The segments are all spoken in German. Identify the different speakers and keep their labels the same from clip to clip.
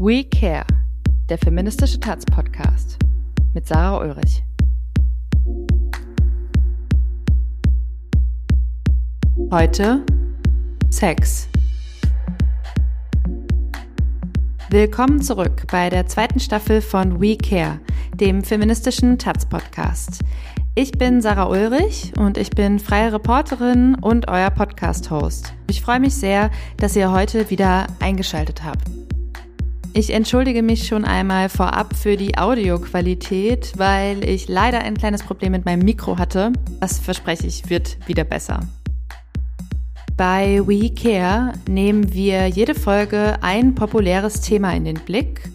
Speaker 1: We Care, der feministische Taz-Podcast mit Sarah Ulrich. Heute Sex. Willkommen zurück bei der zweiten Staffel von We Care, dem feministischen Taz-Podcast. Ich bin Sarah Ulrich und ich bin freie Reporterin und euer Podcast-Host. Ich freue mich sehr, dass ihr heute wieder eingeschaltet habt. Ich entschuldige mich schon einmal vorab für die Audioqualität, weil ich leider ein kleines Problem mit meinem Mikro hatte. Das verspreche ich, wird wieder besser. Bei We Care nehmen wir jede Folge ein populäres Thema in den Blick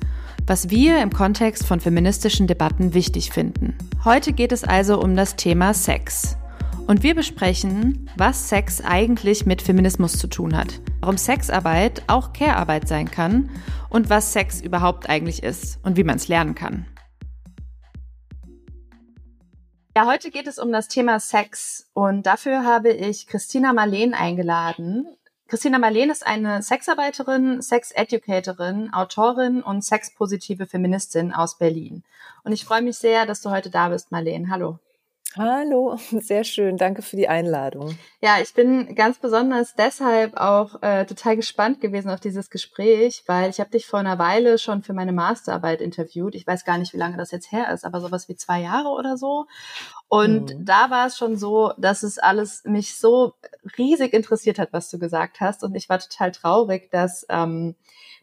Speaker 1: was wir im Kontext von feministischen Debatten wichtig finden. Heute geht es also um das Thema Sex. Und wir besprechen, was Sex eigentlich mit Feminismus zu tun hat, warum Sexarbeit auch Care-Arbeit sein kann und was Sex überhaupt eigentlich ist und wie man es lernen kann. Ja, heute geht es um das Thema Sex und dafür habe ich Christina Marleen eingeladen. Christina Marleen ist eine Sexarbeiterin, Sex-Educatorin, Autorin und sexpositive Feministin aus Berlin. Und ich freue mich sehr, dass du heute da bist, Marleen. Hallo.
Speaker 2: Hallo, sehr schön. Danke für die Einladung.
Speaker 1: Ja, ich bin ganz besonders deshalb auch äh, total gespannt gewesen auf dieses Gespräch, weil ich habe dich vor einer Weile schon für meine Masterarbeit interviewt. Ich weiß gar nicht, wie lange das jetzt her ist, aber sowas wie zwei Jahre oder so. Und mhm. da war es schon so, dass es alles mich so riesig interessiert hat, was du gesagt hast. Und ich war total traurig, dass ähm,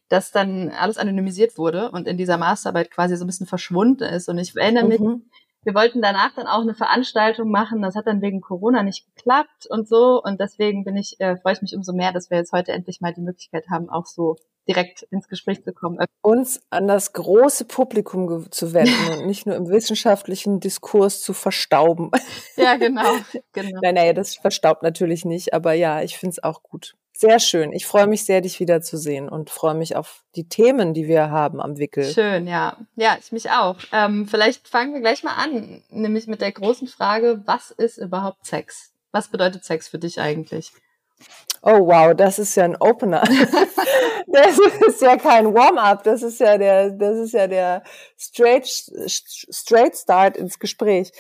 Speaker 1: dass dann alles anonymisiert wurde und in dieser Masterarbeit quasi so ein bisschen verschwunden ist. Und ich erinnere mich, mhm wir wollten danach dann auch eine Veranstaltung machen. Das hat dann wegen Corona nicht geklappt und so. Und deswegen bin ich, äh, freue ich mich umso mehr, dass wir jetzt heute endlich mal die Möglichkeit haben, auch so direkt ins Gespräch zu kommen.
Speaker 2: Uns an das große Publikum zu wenden und nicht nur im wissenschaftlichen Diskurs zu verstauben.
Speaker 1: Ja, genau. genau.
Speaker 2: Nein, nein, das verstaubt natürlich nicht, aber ja, ich finde es auch gut. Sehr schön. Ich freue mich sehr, dich wiederzusehen und freue mich auf die Themen, die wir haben am Wickel.
Speaker 1: Schön, ja. Ja, ich mich auch. Ähm, vielleicht fangen wir gleich mal an, nämlich mit der großen Frage, was ist überhaupt Sex? Was bedeutet Sex für dich eigentlich?
Speaker 2: Oh wow, das ist ja ein Opener. das ist ja kein Warm-up, das ist ja der, das ist ja der straight, straight Start ins Gespräch.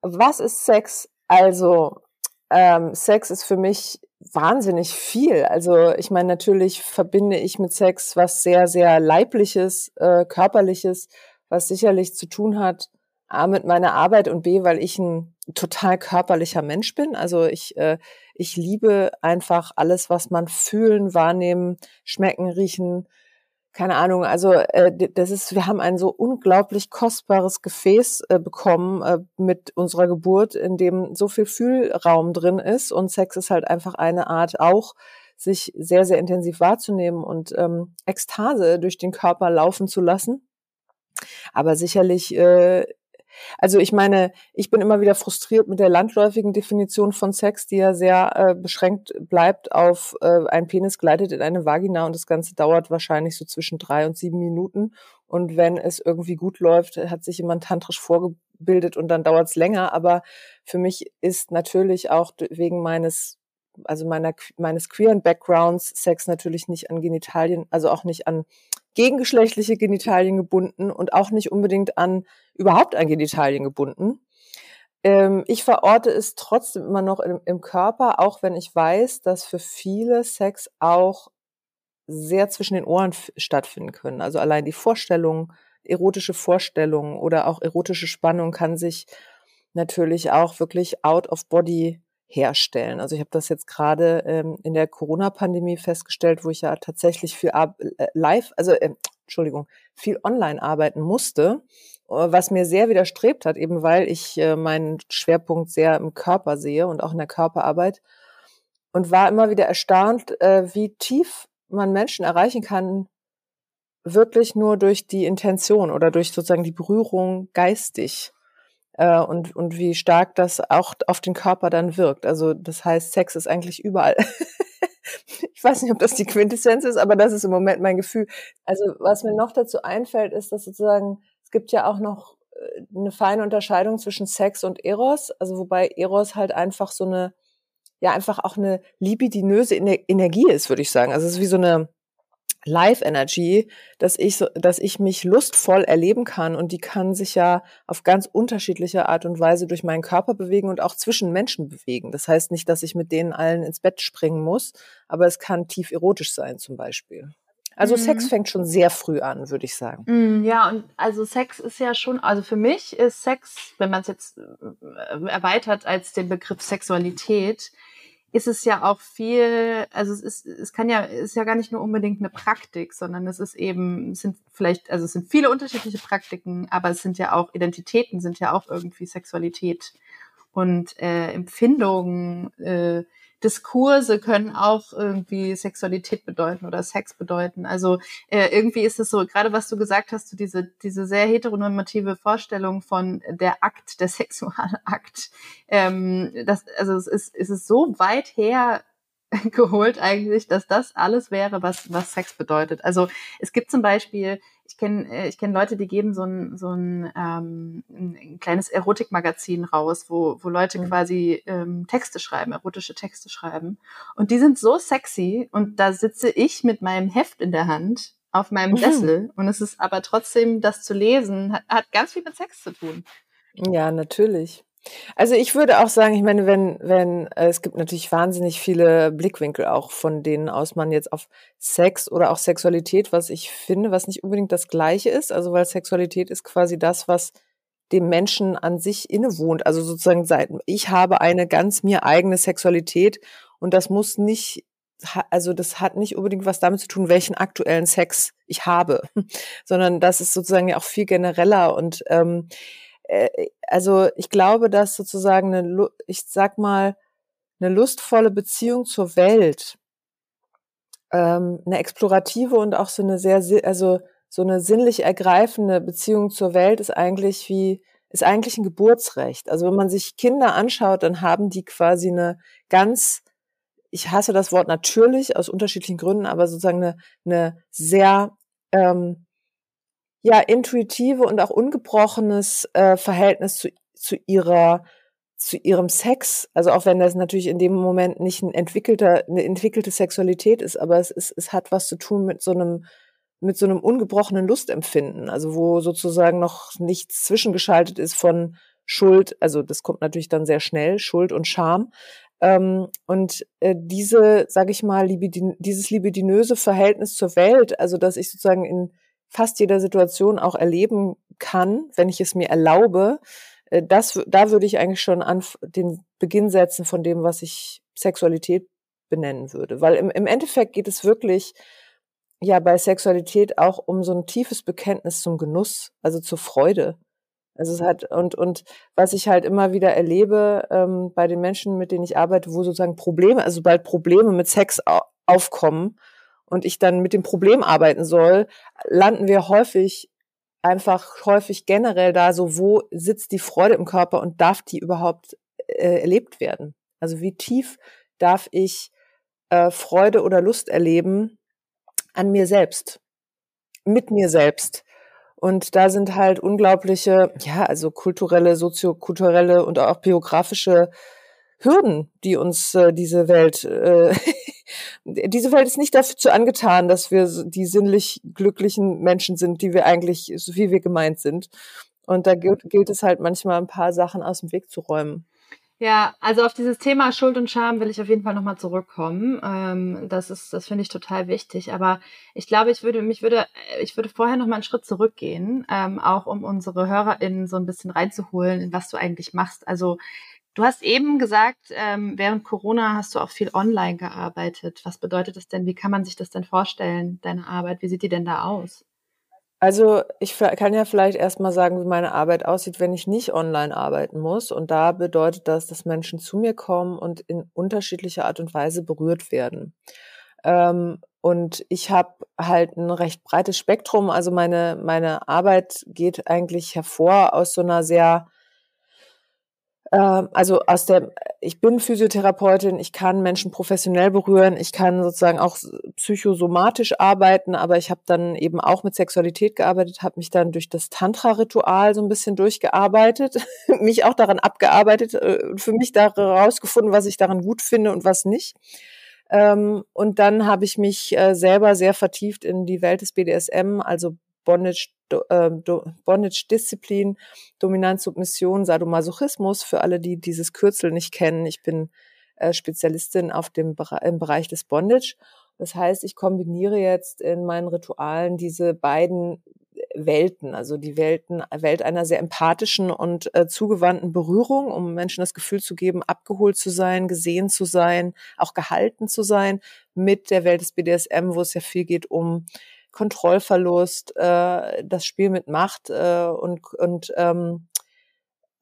Speaker 2: Was ist Sex? Also ähm, Sex ist für mich wahnsinnig viel. Also ich meine, natürlich verbinde ich mit Sex was sehr, sehr leibliches, äh, körperliches, was sicherlich zu tun hat A mit meiner Arbeit und B, weil ich ein total körperlicher Mensch bin. Also ich, äh, ich liebe einfach alles, was man fühlen, wahrnehmen, schmecken, riechen, keine Ahnung, also äh, das ist, wir haben ein so unglaublich kostbares Gefäß äh, bekommen äh, mit unserer Geburt, in dem so viel Fühlraum drin ist und Sex ist halt einfach eine Art auch, sich sehr, sehr intensiv wahrzunehmen und ähm, Ekstase durch den Körper laufen zu lassen. Aber sicherlich äh, also ich meine, ich bin immer wieder frustriert mit der landläufigen Definition von Sex, die ja sehr äh, beschränkt bleibt auf äh, ein Penis gleitet in eine Vagina und das Ganze dauert wahrscheinlich so zwischen drei und sieben Minuten. Und wenn es irgendwie gut läuft, hat sich jemand tantrisch vorgebildet und dann dauert es länger. Aber für mich ist natürlich auch wegen meines also meiner, meines queeren Backgrounds Sex natürlich nicht an Genitalien, also auch nicht an gegengeschlechtliche Genitalien gebunden und auch nicht unbedingt an überhaupt an Genitalien gebunden. Ähm, ich verorte es trotzdem immer noch im, im Körper, auch wenn ich weiß, dass für viele Sex auch sehr zwischen den Ohren stattfinden können. Also allein die Vorstellung, erotische Vorstellung oder auch erotische Spannung kann sich natürlich auch wirklich out of body herstellen. Also ich habe das jetzt gerade ähm, in der Corona-Pandemie festgestellt, wo ich ja tatsächlich viel äh, live, also äh, Entschuldigung, viel online arbeiten musste, äh, was mir sehr widerstrebt hat, eben weil ich äh, meinen Schwerpunkt sehr im Körper sehe und auch in der Körperarbeit und war immer wieder erstaunt, äh, wie tief man Menschen erreichen kann, wirklich nur durch die Intention oder durch sozusagen die Berührung geistig äh, und, und wie stark das auch auf den Körper dann wirkt. Also das heißt, Sex ist eigentlich überall. ich weiß nicht, ob das die Quintessenz ist, aber das ist im Moment mein Gefühl. Also was mir noch dazu einfällt, ist, dass sozusagen, es gibt ja auch noch äh, eine feine Unterscheidung zwischen Sex und Eros, also wobei Eros halt einfach so eine, ja, einfach auch eine libidinöse Energie ist, würde ich sagen. Also es ist wie so eine, Life Energy, dass ich so, dass ich mich lustvoll erleben kann und die kann sich ja auf ganz unterschiedliche Art und Weise durch meinen Körper bewegen und auch zwischen Menschen bewegen. Das heißt nicht, dass ich mit denen allen ins Bett springen muss, aber es kann tief erotisch sein zum Beispiel. Also mhm. Sex fängt schon sehr früh an, würde ich sagen.
Speaker 1: Mhm, ja, und also Sex ist ja schon, also für mich ist Sex, wenn man es jetzt äh, erweitert als den Begriff Sexualität, ist es ja auch viel, also es ist, es kann ja, ist ja gar nicht nur unbedingt eine Praktik, sondern es ist eben, sind vielleicht, also es sind viele unterschiedliche Praktiken, aber es sind ja auch Identitäten, sind ja auch irgendwie Sexualität und äh, Empfindungen, äh, Diskurse können auch irgendwie Sexualität bedeuten oder Sex bedeuten. Also äh, irgendwie ist es so, gerade was du gesagt hast, so diese, diese sehr heteronormative Vorstellung von der Akt, der sexuelle Akt. Ähm, das, also es ist, es ist so weit her geholt eigentlich, dass das alles wäre, was, was Sex bedeutet. Also es gibt zum Beispiel, ich kenne äh, ich kenn Leute, die geben so ein, so ein, ähm, ein kleines Erotikmagazin raus, wo, wo Leute mhm. quasi ähm, Texte schreiben, erotische Texte schreiben. Und die sind so sexy und da sitze ich mit meinem Heft in der Hand auf meinem mhm. Sessel und es ist aber trotzdem, das zu lesen, hat, hat ganz viel mit Sex zu tun.
Speaker 2: Ja, natürlich. Also ich würde auch sagen, ich meine, wenn, wenn, äh, es gibt natürlich wahnsinnig viele Blickwinkel auch, von denen aus man jetzt auf Sex oder auch Sexualität, was ich finde, was nicht unbedingt das Gleiche ist. Also weil Sexualität ist quasi das, was dem Menschen an sich innewohnt. Also sozusagen seit, ich habe eine ganz mir eigene Sexualität und das muss nicht, also das hat nicht unbedingt was damit zu tun, welchen aktuellen Sex ich habe, sondern das ist sozusagen ja auch viel genereller und ähm, äh, also ich glaube, dass sozusagen eine, ich sag mal, eine lustvolle Beziehung zur Welt, ähm, eine explorative und auch so eine sehr, also so eine sinnlich ergreifende Beziehung zur Welt ist eigentlich wie, ist eigentlich ein Geburtsrecht. Also wenn man sich Kinder anschaut, dann haben die quasi eine ganz, ich hasse das Wort natürlich aus unterschiedlichen Gründen, aber sozusagen eine, eine sehr ähm, ja intuitive und auch ungebrochenes äh, Verhältnis zu, zu ihrer zu ihrem Sex, also auch wenn das natürlich in dem Moment nicht ein entwickelter, eine entwickelte Sexualität ist, aber es ist, es hat was zu tun mit so einem, mit so einem ungebrochenen Lustempfinden, also wo sozusagen noch nichts zwischengeschaltet ist von Schuld, also das kommt natürlich dann sehr schnell, Schuld und Scham. Ähm, und äh, diese, sage ich mal, libidin dieses libidinöse Verhältnis zur Welt, also dass ich sozusagen in fast jeder Situation auch erleben kann, wenn ich es mir erlaube, äh, das, da würde ich eigentlich schon an den Beginn setzen von dem, was ich Sexualität benennen würde. Weil im, im Endeffekt geht es wirklich ja bei Sexualität auch um so ein tiefes Bekenntnis zum Genuss, also zur Freude. Also es hat und und was ich halt immer wieder erlebe ähm, bei den Menschen, mit denen ich arbeite, wo sozusagen Probleme, also bald Probleme mit Sex aufkommen und ich dann mit dem Problem arbeiten soll, landen wir häufig einfach häufig generell da so, wo sitzt die Freude im Körper und darf die überhaupt äh, erlebt werden? Also wie tief darf ich äh, Freude oder Lust erleben an mir selbst, mit mir selbst? Und da sind halt unglaubliche, ja, also kulturelle, soziokulturelle und auch biografische Hürden, die uns äh, diese Welt äh, diese Welt ist nicht dazu angetan, dass wir die sinnlich glücklichen Menschen sind, die wir eigentlich, so wie wir gemeint sind. Und da gilt, gilt es halt manchmal ein paar Sachen aus dem Weg zu räumen.
Speaker 1: Ja, also auf dieses Thema Schuld und Scham will ich auf jeden Fall nochmal zurückkommen. Ähm, das ist, das finde ich total wichtig. Aber ich glaube, ich würde, mich würde, ich würde vorher nochmal einen Schritt zurückgehen, ähm, auch um unsere HörerInnen so ein bisschen reinzuholen, in was du eigentlich machst. Also Du hast eben gesagt, ähm, während Corona hast du auch viel online gearbeitet. Was bedeutet das denn? Wie kann man sich das denn vorstellen, deine Arbeit? Wie sieht die denn da aus?
Speaker 2: Also ich kann ja vielleicht erstmal sagen, wie meine Arbeit aussieht, wenn ich nicht online arbeiten muss. Und da bedeutet das, dass Menschen zu mir kommen und in unterschiedlicher Art und Weise berührt werden. Ähm, und ich habe halt ein recht breites Spektrum. Also meine, meine Arbeit geht eigentlich hervor aus so einer sehr also aus der, ich bin Physiotherapeutin, ich kann Menschen professionell berühren, ich kann sozusagen auch psychosomatisch arbeiten, aber ich habe dann eben auch mit Sexualität gearbeitet, habe mich dann durch das Tantra-Ritual so ein bisschen durchgearbeitet, mich auch daran abgearbeitet, äh, für mich daraus gefunden, was ich daran gut finde und was nicht. Ähm, und dann habe ich mich äh, selber sehr vertieft in die Welt des BDSM, also Bondage, äh, Bondage Disziplin, Dominanz, Submission, Sadomasochismus, für alle, die dieses Kürzel nicht kennen. Ich bin äh, Spezialistin auf dem im Bereich des Bondage. Das heißt, ich kombiniere jetzt in meinen Ritualen diese beiden Welten, also die Welten, Welt einer sehr empathischen und äh, zugewandten Berührung, um Menschen das Gefühl zu geben, abgeholt zu sein, gesehen zu sein, auch gehalten zu sein, mit der Welt des BDSM, wo es ja viel geht um Kontrollverlust, äh, das Spiel mit Macht äh, und, und ähm,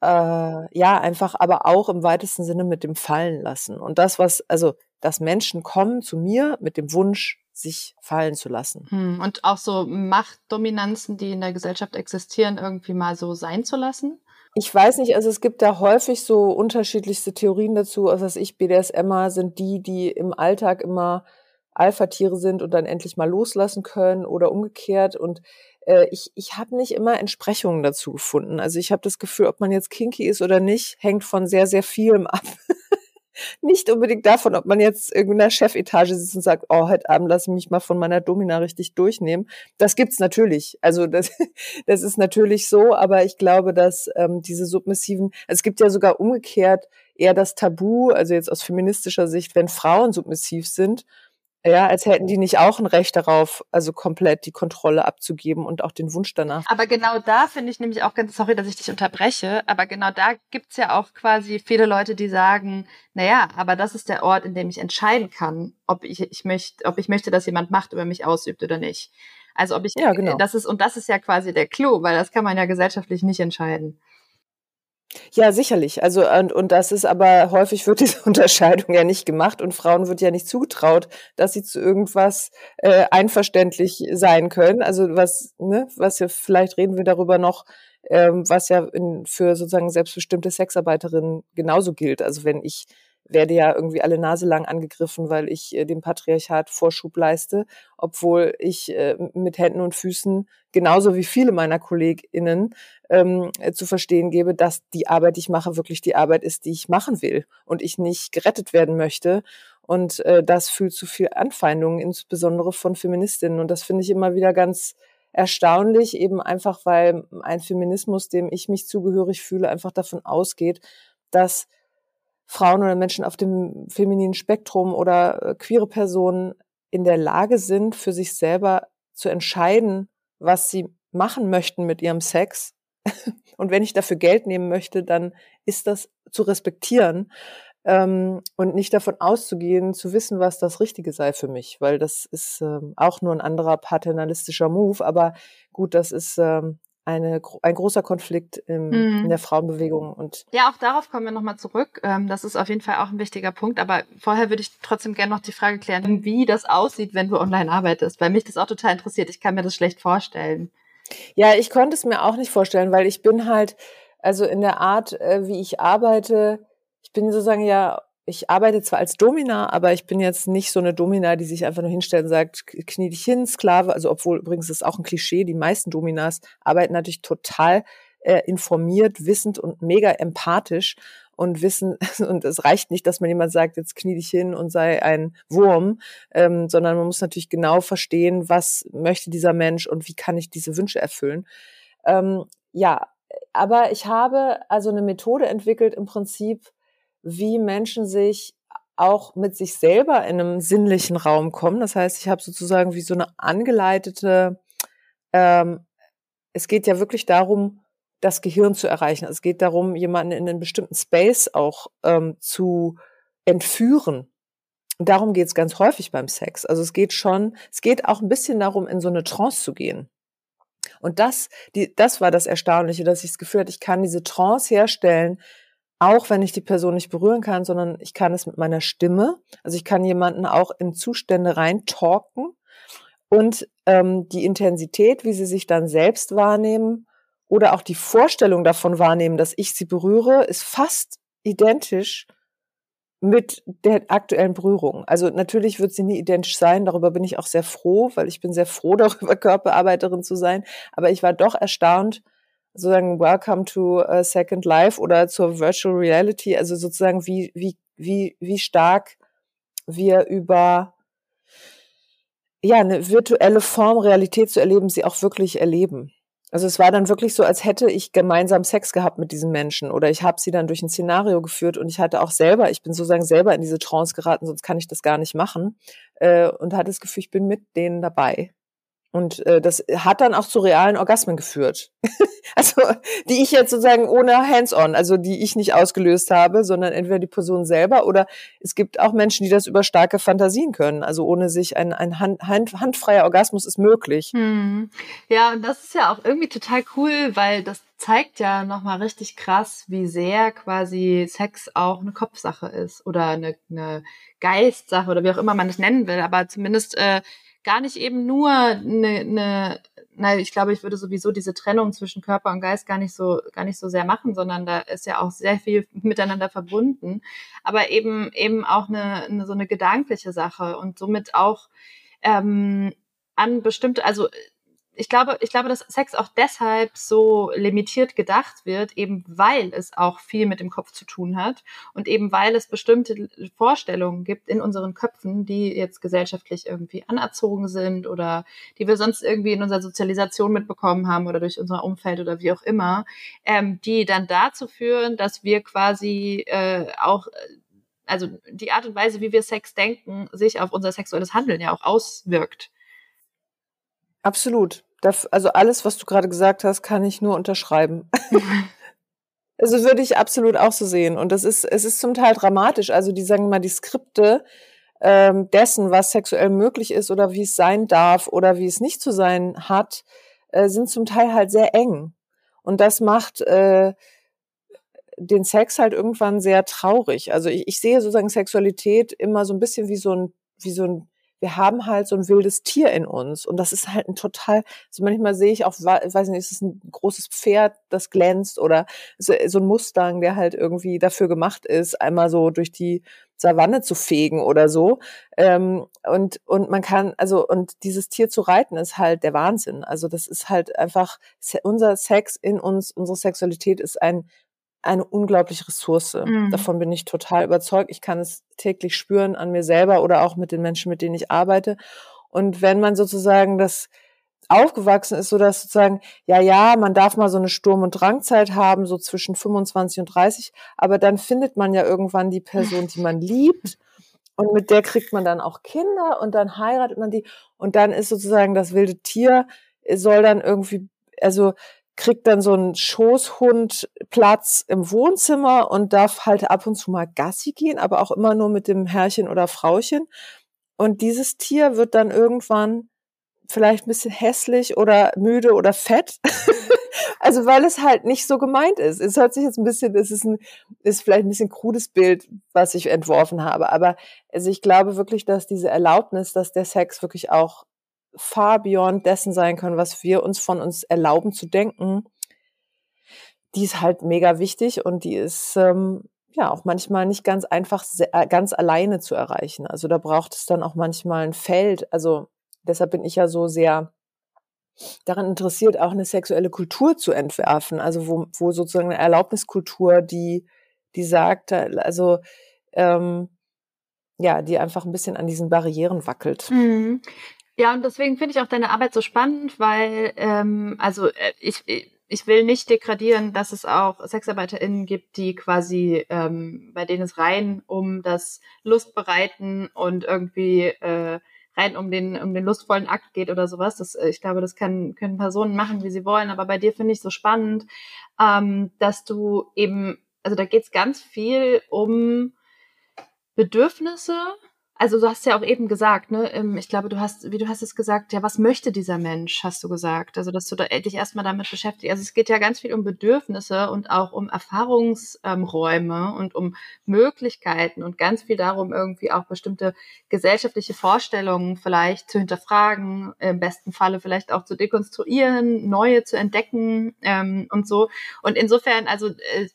Speaker 2: äh, ja, einfach aber auch im weitesten Sinne mit dem Fallen lassen. Und das, was, also, dass Menschen kommen zu mir mit dem Wunsch, sich fallen zu lassen.
Speaker 1: Hm, und auch so Machtdominanzen, die in der Gesellschaft existieren, irgendwie mal so sein zu lassen?
Speaker 2: Ich weiß nicht, also es gibt da häufig so unterschiedlichste Theorien dazu. Also was ich, BDSMer sind die, die im Alltag immer Alpha-Tiere sind und dann endlich mal loslassen können oder umgekehrt. Und äh, ich, ich habe nicht immer Entsprechungen dazu gefunden. Also ich habe das Gefühl, ob man jetzt kinky ist oder nicht, hängt von sehr, sehr vielem ab. nicht unbedingt davon, ob man jetzt in einer Chefetage sitzt und sagt, oh, heute Abend lass ich mich mal von meiner Domina richtig durchnehmen. Das gibt's natürlich. Also das, das ist natürlich so, aber ich glaube, dass ähm, diese submissiven, also es gibt ja sogar umgekehrt eher das Tabu, also jetzt aus feministischer Sicht, wenn Frauen submissiv sind ja, als hätten die nicht auch ein Recht darauf, also komplett die Kontrolle abzugeben und auch den Wunsch danach.
Speaker 1: Aber genau da finde ich nämlich auch ganz, sorry, dass ich dich unterbreche, aber genau da gibt's ja auch quasi viele Leute, die sagen, naja, aber das ist der Ort, in dem ich entscheiden kann, ob ich, ich möchte, ob ich möchte, dass jemand Macht über mich ausübt oder nicht. Also ob ich, ja, genau. das ist, und das ist ja quasi der Clou, weil das kann man ja gesellschaftlich nicht entscheiden.
Speaker 2: Ja, sicherlich. Also und, und das ist aber häufig wird diese Unterscheidung ja nicht gemacht und Frauen wird ja nicht zugetraut, dass sie zu irgendwas äh, einverständlich sein können. Also was, ne, was ja vielleicht reden wir darüber noch, ähm, was ja in, für sozusagen selbstbestimmte Sexarbeiterinnen genauso gilt. Also wenn ich werde ja irgendwie alle Nase lang angegriffen, weil ich äh, dem Patriarchat Vorschub leiste, obwohl ich äh, mit Händen und Füßen genauso wie viele meiner KollegInnen ähm, äh, zu verstehen gebe, dass die Arbeit, die ich mache, wirklich die Arbeit ist, die ich machen will und ich nicht gerettet werden möchte. Und äh, das fühlt zu viel Anfeindungen, insbesondere von Feministinnen. Und das finde ich immer wieder ganz erstaunlich, eben einfach, weil ein Feminismus, dem ich mich zugehörig fühle, einfach davon ausgeht, dass Frauen oder Menschen auf dem femininen Spektrum oder äh, queere Personen in der Lage sind, für sich selber zu entscheiden, was sie machen möchten mit ihrem Sex. Und wenn ich dafür Geld nehmen möchte, dann ist das zu respektieren ähm, und nicht davon auszugehen, zu wissen, was das Richtige sei für mich, weil das ist ähm, auch nur ein anderer paternalistischer Move. Aber gut, das ist ähm, eine, ein großer Konflikt im, mhm. in der Frauenbewegung. Und
Speaker 1: ja, auch darauf kommen wir nochmal zurück. Ähm, das ist auf jeden Fall auch ein wichtiger Punkt. Aber vorher würde ich trotzdem gerne noch die Frage klären, wie das aussieht, wenn du online arbeitest, weil mich das auch total interessiert. Ich kann mir das schlecht vorstellen.
Speaker 2: Ja, ich konnte es mir auch nicht vorstellen, weil ich bin halt, also in der Art, äh, wie ich arbeite, ich bin sozusagen ja ich arbeite zwar als Domina, aber ich bin jetzt nicht so eine Domina, die sich einfach nur hinstellt und sagt, knie dich hin, Sklave. Also obwohl übrigens ist auch ein Klischee, die meisten Dominas arbeiten natürlich total äh, informiert, wissend und mega empathisch und wissen, und es reicht nicht, dass man jemand sagt, jetzt knie dich hin und sei ein Wurm, ähm, sondern man muss natürlich genau verstehen, was möchte dieser Mensch und wie kann ich diese Wünsche erfüllen. Ähm, ja, aber ich habe also eine Methode entwickelt, im Prinzip wie Menschen sich auch mit sich selber in einem sinnlichen Raum kommen. Das heißt, ich habe sozusagen wie so eine angeleitete, ähm, es geht ja wirklich darum, das Gehirn zu erreichen. Es geht darum, jemanden in einen bestimmten Space auch ähm, zu entführen. Darum geht es ganz häufig beim Sex. Also es geht schon, es geht auch ein bisschen darum, in so eine Trance zu gehen. Und das, die, das war das Erstaunliche, dass ich das Gefühl hatte, ich kann diese Trance herstellen, auch wenn ich die Person nicht berühren kann, sondern ich kann es mit meiner Stimme. Also ich kann jemanden auch in Zustände reintalken und ähm, die Intensität, wie sie sich dann selbst wahrnehmen oder auch die Vorstellung davon wahrnehmen, dass ich sie berühre, ist fast identisch mit der aktuellen Berührung. Also natürlich wird sie nie identisch sein, darüber bin ich auch sehr froh, weil ich bin sehr froh darüber, Körperarbeiterin zu sein. Aber ich war doch erstaunt, sozusagen Welcome to uh, Second Life oder zur Virtual Reality, also sozusagen wie, wie, wie, wie stark wir über ja eine virtuelle Form Realität zu erleben, sie auch wirklich erleben. Also es war dann wirklich so, als hätte ich gemeinsam Sex gehabt mit diesen Menschen oder ich habe sie dann durch ein Szenario geführt und ich hatte auch selber, ich bin sozusagen selber in diese Trance geraten, sonst kann ich das gar nicht machen äh, und hatte das Gefühl, ich bin mit denen dabei. Und äh, das hat dann auch zu realen Orgasmen geführt. also die ich jetzt sozusagen ohne Hands-on, also die ich nicht ausgelöst habe, sondern entweder die Person selber oder es gibt auch Menschen, die das über starke Fantasien können. Also ohne sich ein, ein hand, hand, handfreier Orgasmus ist möglich.
Speaker 1: Hm. Ja, und das ist ja auch irgendwie total cool, weil das zeigt ja nochmal richtig krass, wie sehr quasi Sex auch eine Kopfsache ist oder eine, eine Geistsache oder wie auch immer man es nennen will. Aber zumindest äh, gar nicht eben nur eine, eine na, ich glaube, ich würde sowieso diese Trennung zwischen Körper und Geist gar nicht so, gar nicht so sehr machen, sondern da ist ja auch sehr viel miteinander verbunden. Aber eben, eben auch eine, eine so eine gedankliche Sache und somit auch ähm, an bestimmte, also ich glaube, ich glaube, dass Sex auch deshalb so limitiert gedacht wird, eben weil es auch viel mit dem Kopf zu tun hat und eben weil es bestimmte Vorstellungen gibt in unseren Köpfen, die jetzt gesellschaftlich irgendwie anerzogen sind oder die wir sonst irgendwie in unserer Sozialisation mitbekommen haben oder durch unser Umfeld oder wie auch immer, ähm, die dann dazu führen, dass wir quasi äh, auch also die Art und Weise, wie wir Sex denken, sich auf unser sexuelles Handeln ja auch auswirkt.
Speaker 2: Absolut also alles, was du gerade gesagt hast, kann ich nur unterschreiben. also würde ich absolut auch so sehen. Und das ist, es ist zum Teil dramatisch. Also die sagen mal, die Skripte ähm, dessen, was sexuell möglich ist oder wie es sein darf oder wie es nicht zu sein hat, äh, sind zum Teil halt sehr eng. Und das macht äh, den Sex halt irgendwann sehr traurig. Also ich, ich sehe sozusagen Sexualität immer so ein bisschen wie so ein, wie so ein wir haben halt so ein wildes Tier in uns und das ist halt ein total, also manchmal sehe ich auch, weiß nicht, ist es ein großes Pferd, das glänzt oder so, so ein Mustang, der halt irgendwie dafür gemacht ist, einmal so durch die Savanne zu fegen oder so. Ähm, und, und man kann, also, und dieses Tier zu reiten ist halt der Wahnsinn. Also das ist halt einfach, unser Sex in uns, unsere Sexualität ist ein eine unglaubliche Ressource. Mhm. Davon bin ich total überzeugt. Ich kann es täglich spüren an mir selber oder auch mit den Menschen, mit denen ich arbeite. Und wenn man sozusagen das aufgewachsen ist, so dass sozusagen, ja, ja, man darf mal so eine Sturm- und Drangzeit haben, so zwischen 25 und 30, aber dann findet man ja irgendwann die Person, die man liebt und mit der kriegt man dann auch Kinder und dann heiratet man die und dann ist sozusagen das wilde Tier, soll dann irgendwie, also kriegt dann so ein Schoßhund Platz im Wohnzimmer und darf halt ab und zu mal Gassi gehen, aber auch immer nur mit dem Herrchen oder Frauchen. Und dieses Tier wird dann irgendwann vielleicht ein bisschen hässlich oder müde oder fett. also weil es halt nicht so gemeint ist. Es hört sich jetzt ein bisschen, es ist ein, ist vielleicht ein bisschen krudes Bild, was ich entworfen habe. Aber also ich glaube wirklich, dass diese Erlaubnis, dass der Sex wirklich auch far beyond dessen sein können, was wir uns von uns erlauben zu denken, die ist halt mega wichtig und die ist ähm, ja auch manchmal nicht ganz einfach äh, ganz alleine zu erreichen. Also da braucht es dann auch manchmal ein Feld. Also deshalb bin ich ja so sehr daran interessiert, auch eine sexuelle Kultur zu entwerfen. Also wo, wo sozusagen eine Erlaubniskultur, die die sagt, äh, also ähm, ja, die einfach ein bisschen an diesen Barrieren wackelt.
Speaker 1: Mhm. Ja, und deswegen finde ich auch deine Arbeit so spannend, weil, ähm, also äh, ich, ich will nicht degradieren, dass es auch SexarbeiterInnen gibt, die quasi, ähm, bei denen es rein um das Lustbereiten und irgendwie äh, rein um den, um den lustvollen Akt geht oder sowas. Das, äh, ich glaube, das kann, können Personen machen, wie sie wollen. Aber bei dir finde ich so spannend, ähm, dass du eben, also da geht es ganz viel um Bedürfnisse also du hast ja auch eben gesagt, ne, ähm, ich glaube, du hast, wie du hast es gesagt, ja, was möchte dieser Mensch, hast du gesagt. Also, dass du da, dich erstmal damit beschäftigst. Also es geht ja ganz viel um Bedürfnisse und auch um Erfahrungsräume und um Möglichkeiten und ganz viel darum, irgendwie auch bestimmte gesellschaftliche Vorstellungen vielleicht zu hinterfragen, im besten Falle vielleicht auch zu dekonstruieren, neue zu entdecken ähm, und so. Und insofern, also äh,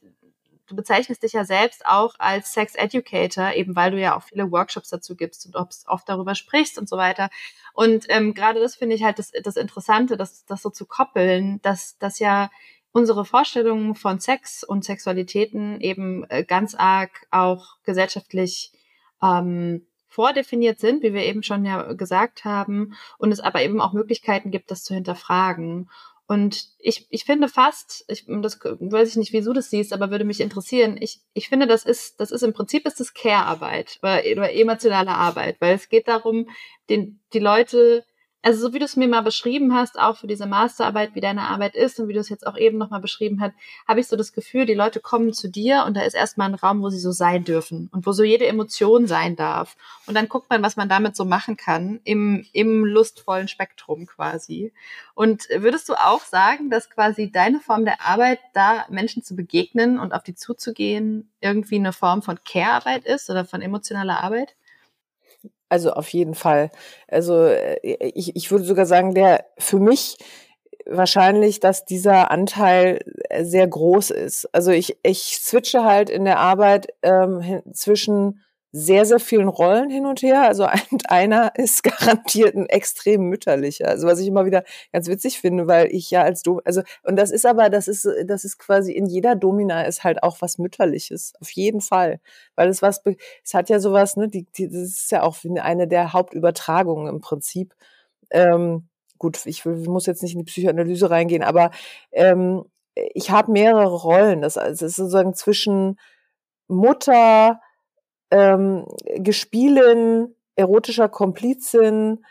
Speaker 1: du bezeichnest dich ja selbst auch als Sex Educator, eben weil du ja auch viele Workshops dazu gibst und oft darüber sprichst und so weiter. Und ähm, gerade das finde ich halt das, das Interessante, das, das so zu koppeln, dass dass ja unsere Vorstellungen von Sex und Sexualitäten eben äh, ganz arg auch gesellschaftlich ähm, vordefiniert sind, wie wir eben schon ja gesagt haben, und es aber eben auch Möglichkeiten gibt, das zu hinterfragen. Und ich, ich finde fast, ich, das weiß ich nicht, wie du das siehst, aber würde mich interessieren, ich, ich finde, das ist, das ist im Prinzip ist das Care-Arbeit oder, oder emotionale Arbeit, weil es geht darum, den, die Leute also so wie du es mir mal beschrieben hast, auch für diese Masterarbeit, wie deine Arbeit ist und wie du es jetzt auch eben nochmal beschrieben hast, habe ich so das Gefühl, die Leute kommen zu dir und da ist erstmal ein Raum, wo sie so sein dürfen und wo so jede Emotion sein darf. Und dann guckt man, was man damit so machen kann im, im lustvollen Spektrum quasi. Und würdest du auch sagen, dass quasi deine Form der Arbeit, da Menschen zu begegnen und auf die zuzugehen, irgendwie eine Form von Care-Arbeit ist oder von emotionaler Arbeit?
Speaker 2: Also auf jeden Fall. Also äh, ich, ich würde sogar sagen, der für mich wahrscheinlich, dass dieser Anteil äh, sehr groß ist. Also ich, ich switche halt in der Arbeit ähm, zwischen sehr, sehr vielen Rollen hin und her. Also ein, einer ist garantiert ein extrem mütterlicher. Also was ich immer wieder ganz witzig finde, weil ich ja als Dom, also, und das ist aber, das ist, das ist quasi in jeder Domina ist halt auch was Mütterliches. Auf jeden Fall. Weil es was, es hat ja sowas, ne, die, die, das ist ja auch eine der Hauptübertragungen im Prinzip. Ähm, gut, ich muss jetzt nicht in die Psychoanalyse reingehen, aber ähm, ich habe mehrere Rollen. Das, also, es ist sozusagen zwischen Mutter, ähm, Gespielin, erotischer Komplizin,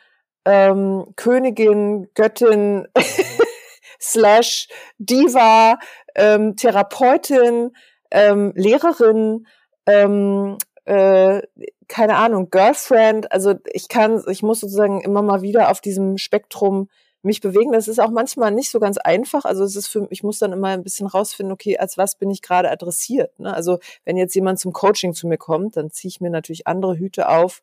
Speaker 2: ähm, Königin, Göttin, slash Diva, ähm, Therapeutin, ähm, Lehrerin, ähm, äh, keine Ahnung, Girlfriend. Also ich kann, ich muss sozusagen immer mal wieder auf diesem Spektrum mich bewegen. Das ist auch manchmal nicht so ganz einfach. Also es ist für, ich muss dann immer ein bisschen rausfinden, okay, als was bin ich gerade adressiert. Ne? Also wenn jetzt jemand zum Coaching zu mir kommt, dann ziehe ich mir natürlich andere Hüte auf,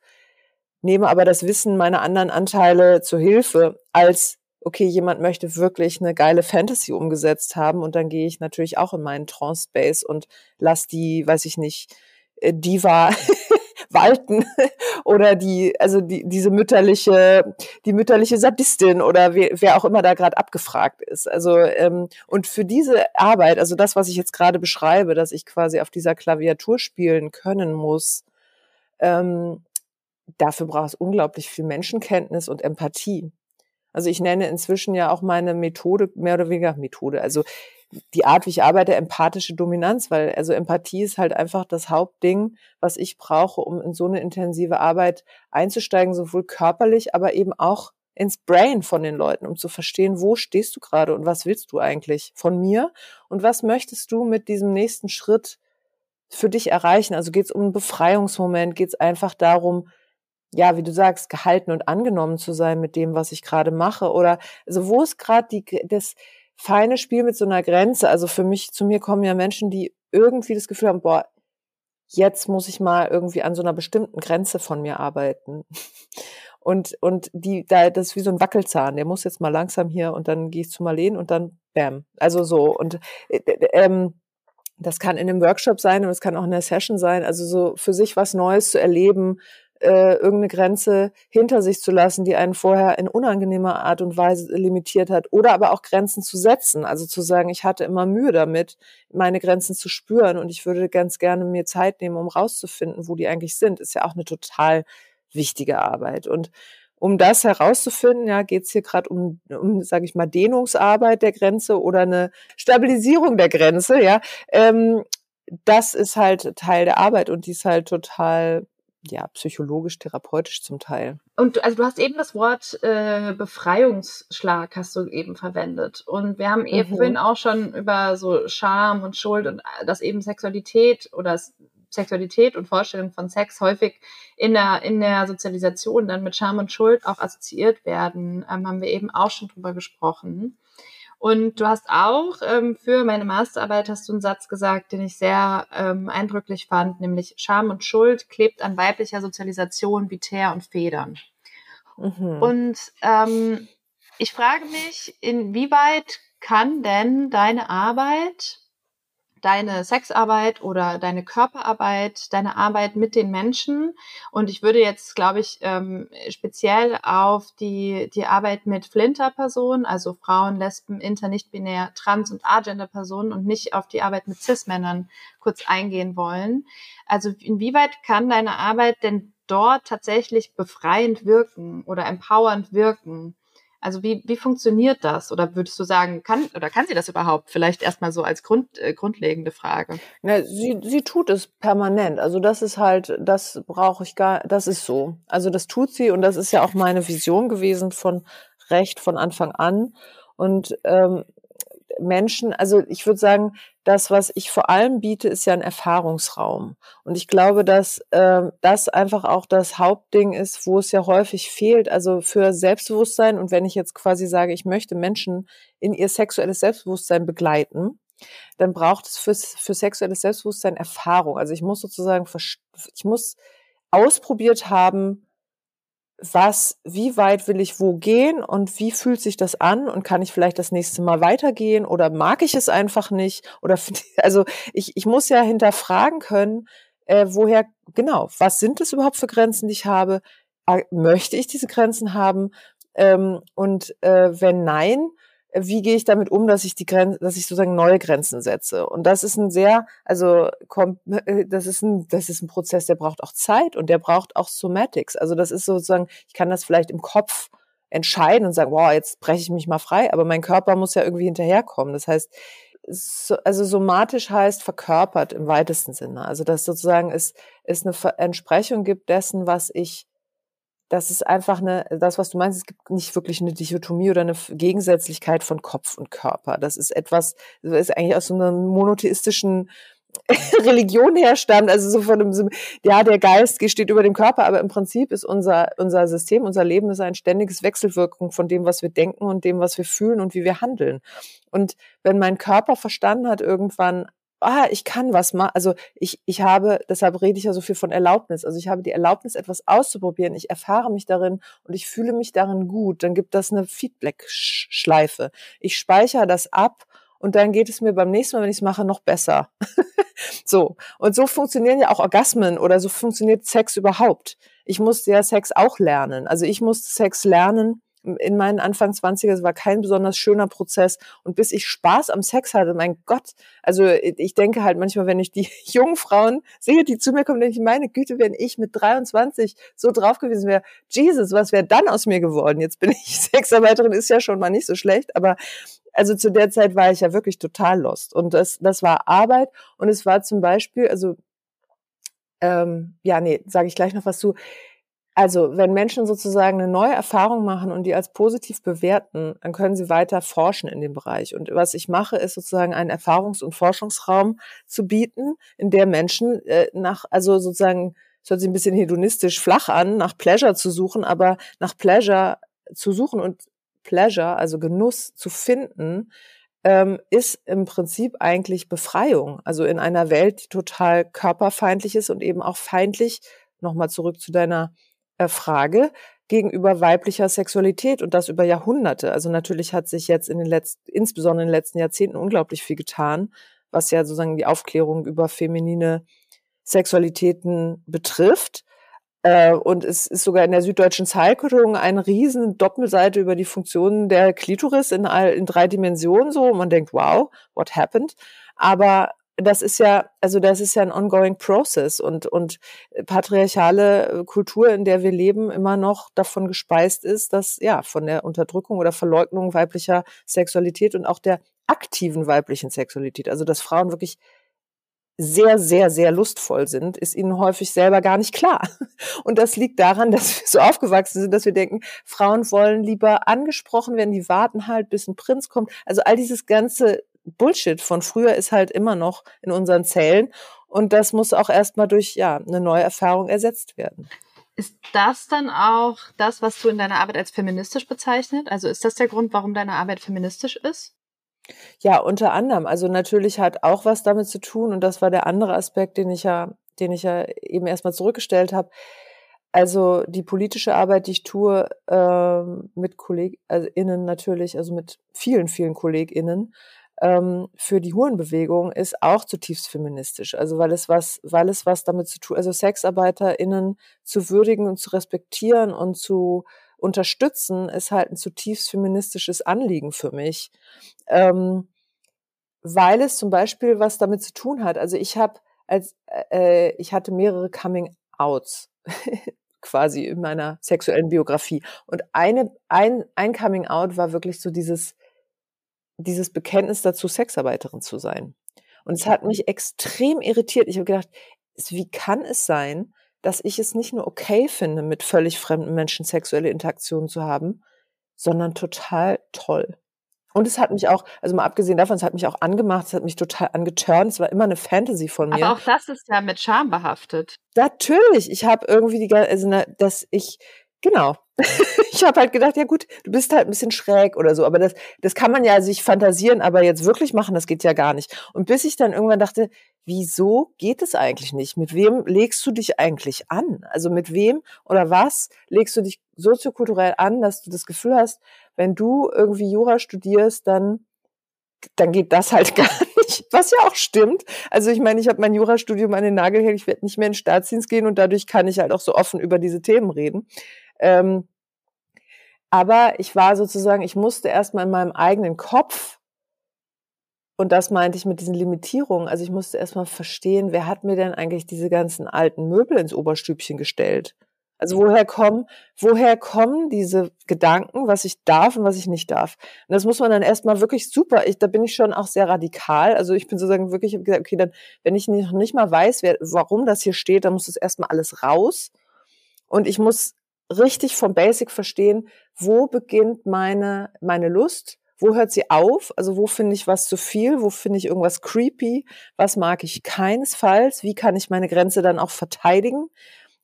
Speaker 2: nehme aber das Wissen meiner anderen Anteile zur Hilfe, als okay, jemand möchte wirklich eine geile Fantasy umgesetzt haben und dann gehe ich natürlich auch in meinen Trance-Space und lass die, weiß ich nicht, äh, Diva walten oder die, also die, diese mütterliche, die mütterliche Sadistin oder wer, wer auch immer da gerade abgefragt ist. Also ähm, und für diese Arbeit, also das, was ich jetzt gerade beschreibe, dass ich quasi auf dieser Klaviatur spielen können muss, ähm, dafür braucht es unglaublich viel Menschenkenntnis und Empathie. Also ich nenne inzwischen ja auch meine Methode mehr oder weniger Methode. Also die Art, wie ich arbeite, empathische Dominanz, weil also Empathie ist halt einfach das Hauptding, was ich brauche, um in so eine intensive Arbeit einzusteigen, sowohl körperlich, aber eben auch ins Brain von den Leuten, um zu verstehen, wo stehst du gerade und was willst du eigentlich von mir und was möchtest du mit diesem nächsten Schritt für dich erreichen. Also geht es um einen Befreiungsmoment, geht es einfach darum, ja, wie du sagst, gehalten und angenommen zu sein mit dem, was ich gerade mache oder also wo ist gerade die das feine Spiel mit so einer Grenze. Also für mich, zu mir kommen ja Menschen, die irgendwie das Gefühl haben, boah, jetzt muss ich mal irgendwie an so einer bestimmten Grenze von mir arbeiten. Und, und die, da, das ist wie so ein Wackelzahn, der muss jetzt mal langsam hier und dann gehe ich zu Marleen und dann bam. Also so. Und äh, ähm, das kann in einem Workshop sein und es kann auch in der Session sein. Also so für sich was Neues zu erleben, äh, irgendeine Grenze hinter sich zu lassen, die einen vorher in unangenehmer Art und Weise limitiert hat, oder aber auch Grenzen zu setzen, also zu sagen, ich hatte immer Mühe damit, meine Grenzen zu spüren und ich würde ganz gerne mir Zeit nehmen, um rauszufinden, wo die eigentlich sind, ist ja auch eine total wichtige Arbeit. Und um das herauszufinden, ja, geht es hier gerade um, um sage ich mal, Dehnungsarbeit der Grenze oder eine Stabilisierung der Grenze, ja. Ähm, das ist halt Teil der Arbeit und die ist halt total ja, psychologisch, therapeutisch zum Teil.
Speaker 1: Und also du hast eben das Wort äh, Befreiungsschlag hast du eben verwendet. Und wir haben eben mhm. vorhin auch schon über so Scham und Schuld und äh, dass eben Sexualität oder Sexualität und Vorstellung von Sex häufig in der, in der Sozialisation dann mit Scham und Schuld auch assoziiert werden, ähm, haben wir eben auch schon drüber gesprochen. Und du hast auch ähm, für meine Masterarbeit hast du einen Satz gesagt, den ich sehr ähm, eindrücklich fand, nämlich Scham und Schuld klebt an weiblicher Sozialisation wie Teer und Federn. Mhm. Und ähm, ich frage mich, inwieweit kann denn deine Arbeit deine Sexarbeit oder deine Körperarbeit, deine Arbeit mit den Menschen. Und ich würde jetzt, glaube ich, ähm, speziell auf die, die Arbeit mit Flinter-Personen, also Frauen, Lesben, inter, nicht-binär, trans- und agender-Personen und nicht auf die Arbeit mit Cis-Männern kurz eingehen wollen. Also inwieweit kann deine Arbeit denn dort tatsächlich befreiend wirken oder empowernd wirken? Also wie, wie funktioniert das? Oder würdest du sagen, kann oder kann sie das überhaupt? Vielleicht erstmal so als Grund, äh, grundlegende Frage.
Speaker 2: Na, sie, sie tut es permanent. Also das ist halt, das brauche ich gar, das ist so. Also das tut sie und das ist ja auch meine Vision gewesen von Recht von Anfang an. Und ähm, Menschen, also ich würde sagen, das, was ich vor allem biete, ist ja ein Erfahrungsraum. Und ich glaube, dass äh, das einfach auch das Hauptding ist, wo es ja häufig fehlt. Also für Selbstbewusstsein und wenn ich jetzt quasi sage, ich möchte Menschen in ihr sexuelles Selbstbewusstsein begleiten, dann braucht es für, für sexuelles Selbstbewusstsein Erfahrung. Also ich muss sozusagen, ich muss ausprobiert haben, was, wie weit will ich wo gehen und wie fühlt sich das an und kann ich vielleicht das nächste Mal weitergehen oder mag ich es einfach nicht oder also ich, ich muss ja hinterfragen können, äh, woher genau, was sind es überhaupt für Grenzen, die ich habe? Äh, möchte ich diese Grenzen haben? Ähm, und äh, wenn nein, wie gehe ich damit um, dass ich die Grenzen, dass ich sozusagen neue Grenzen setze. Und das ist ein sehr, also äh, das ist ein, das ist ein Prozess, der braucht auch Zeit und der braucht auch Somatics. Also das ist sozusagen, ich kann das vielleicht im Kopf entscheiden und sagen, wow, jetzt breche ich mich mal frei, aber mein Körper muss ja irgendwie hinterherkommen. Das heißt, also somatisch heißt verkörpert im weitesten Sinne. Also dass sozusagen es, es eine Entsprechung gibt dessen, was ich das ist einfach eine, das, was du meinst, es gibt nicht wirklich eine Dichotomie oder eine Gegensätzlichkeit von Kopf und Körper. Das ist etwas, das ist eigentlich aus so einer monotheistischen Religion herstammt, also so von einem, ja, der Geist steht über dem Körper, aber im Prinzip ist unser, unser System, unser Leben ist ein ständiges Wechselwirkung von dem, was wir denken und dem, was wir fühlen und wie wir handeln. Und wenn mein Körper verstanden hat irgendwann, ah, ich kann was machen. Also ich, ich habe, deshalb rede ich ja so viel von Erlaubnis. Also ich habe die Erlaubnis, etwas auszuprobieren. Ich erfahre mich darin und ich fühle mich darin gut. Dann gibt das eine Feedback-Schleife. Ich speichere das ab und dann geht es mir beim nächsten Mal, wenn ich es mache, noch besser. so. Und so funktionieren ja auch Orgasmen oder so funktioniert Sex überhaupt. Ich musste ja Sex auch lernen. Also ich musste Sex lernen, in meinen Anfang 20er, es war kein besonders schöner Prozess. Und bis ich Spaß am Sex hatte, mein Gott, also ich denke halt manchmal, wenn ich die jungen Frauen sehe, die zu mir kommen, denke ich, meine Güte, wenn ich mit 23 so drauf gewesen wäre, Jesus, was wäre dann aus mir geworden? Jetzt bin ich Sexarbeiterin, ist ja schon mal nicht so schlecht, aber also zu der Zeit war ich ja wirklich total lost. Und das, das war Arbeit und es war zum Beispiel, also ähm, ja, nee, sage ich gleich noch was zu also, wenn Menschen sozusagen eine neue Erfahrung machen und die als positiv bewerten, dann können sie weiter forschen in dem Bereich. Und was ich mache, ist sozusagen einen Erfahrungs- und Forschungsraum zu bieten, in der Menschen äh, nach, also sozusagen, es hört sich ein bisschen hedonistisch flach an, nach Pleasure zu suchen, aber nach Pleasure zu suchen und Pleasure, also Genuss zu finden, ähm, ist im Prinzip eigentlich Befreiung. Also in einer Welt, die total körperfeindlich ist und eben auch feindlich, nochmal zurück zu deiner Frage gegenüber weiblicher Sexualität und das über Jahrhunderte. Also natürlich hat sich jetzt in den letzten, insbesondere in den letzten Jahrzehnten unglaublich viel getan, was ja sozusagen die Aufklärung über feminine Sexualitäten betrifft. Äh, und es ist sogar in der Süddeutschen Zeitung eine riesen Doppelseite über die Funktionen der Klitoris in, all, in drei Dimensionen so. Man denkt, wow, what happened? Aber das ist ja, also das ist ja ein ongoing process und, und patriarchale Kultur, in der wir leben, immer noch davon gespeist ist, dass ja von der Unterdrückung oder Verleugnung weiblicher Sexualität und auch der aktiven weiblichen Sexualität, also dass Frauen wirklich sehr, sehr, sehr lustvoll sind, ist ihnen häufig selber gar nicht klar. Und das liegt daran, dass wir so aufgewachsen sind, dass wir denken, Frauen wollen lieber angesprochen werden, die warten halt, bis ein Prinz kommt. Also all dieses ganze Bullshit von früher ist halt immer noch in unseren Zellen. Und das muss auch erstmal durch ja, eine neue Erfahrung ersetzt werden.
Speaker 1: Ist das dann auch das, was du in deiner Arbeit als feministisch bezeichnet? Also ist das der Grund, warum deine Arbeit feministisch ist?
Speaker 2: Ja, unter anderem. Also natürlich hat auch was damit zu tun, und das war der andere Aspekt, den ich ja, den ich ja eben erstmal zurückgestellt habe. Also die politische Arbeit, die ich tue, äh, mit KollegInnen natürlich, also mit vielen, vielen KollegInnen, ähm, für die Hurenbewegung ist auch zutiefst feministisch. Also weil es was, weil es was damit zu tun, also SexarbeiterInnen zu würdigen und zu respektieren und zu unterstützen, ist halt ein zutiefst feministisches Anliegen für mich. Ähm, weil es zum Beispiel was damit zu tun hat. Also ich habe als äh, ich hatte mehrere Coming Outs quasi in meiner sexuellen Biografie und eine ein ein Coming Out war wirklich so dieses dieses Bekenntnis dazu, Sexarbeiterin zu sein. Und es hat mich extrem irritiert. Ich habe gedacht, wie kann es sein, dass ich es nicht nur okay finde, mit völlig fremden Menschen sexuelle Interaktionen zu haben, sondern total toll. Und es hat mich auch, also mal abgesehen davon, es hat mich auch angemacht, es hat mich total angeturnt. Es war immer eine Fantasy von mir.
Speaker 1: Aber auch das ist ja mit Scham behaftet.
Speaker 2: Natürlich. Ich habe irgendwie die, also dass ich, genau, ich habe halt gedacht, ja gut, du bist halt ein bisschen schräg oder so, aber das, das kann man ja sich fantasieren, aber jetzt wirklich machen, das geht ja gar nicht. Und bis ich dann irgendwann dachte, wieso geht es eigentlich nicht? Mit wem legst du dich eigentlich an? Also mit wem oder was legst du dich soziokulturell an, dass du das Gefühl hast, wenn du irgendwie Jura studierst, dann dann geht das halt gar nicht, was ja auch stimmt. Also ich meine, ich habe mein Jurastudium an den Nagel hängen, ich werde nicht mehr in den Staatsdienst gehen und dadurch kann ich halt auch so offen über diese Themen reden. Ähm, aber ich war sozusagen, ich musste erstmal in meinem eigenen Kopf, und das meinte ich mit diesen Limitierungen, also ich musste erstmal verstehen, wer hat mir denn eigentlich diese ganzen alten Möbel ins Oberstübchen gestellt? Also woher kommen, woher kommen diese Gedanken, was ich darf und was ich nicht darf? Und das muss man dann erstmal wirklich super, ich, da bin ich schon auch sehr radikal. Also ich bin sozusagen wirklich, ich gesagt, okay, dann, wenn ich noch nicht mal weiß, wer, warum das hier steht, dann muss das erstmal alles raus. Und ich muss richtig vom Basic verstehen, wo beginnt meine, meine Lust, wo hört sie auf, also wo finde ich was zu viel, wo finde ich irgendwas creepy, was mag ich keinesfalls, wie kann ich meine Grenze dann auch verteidigen.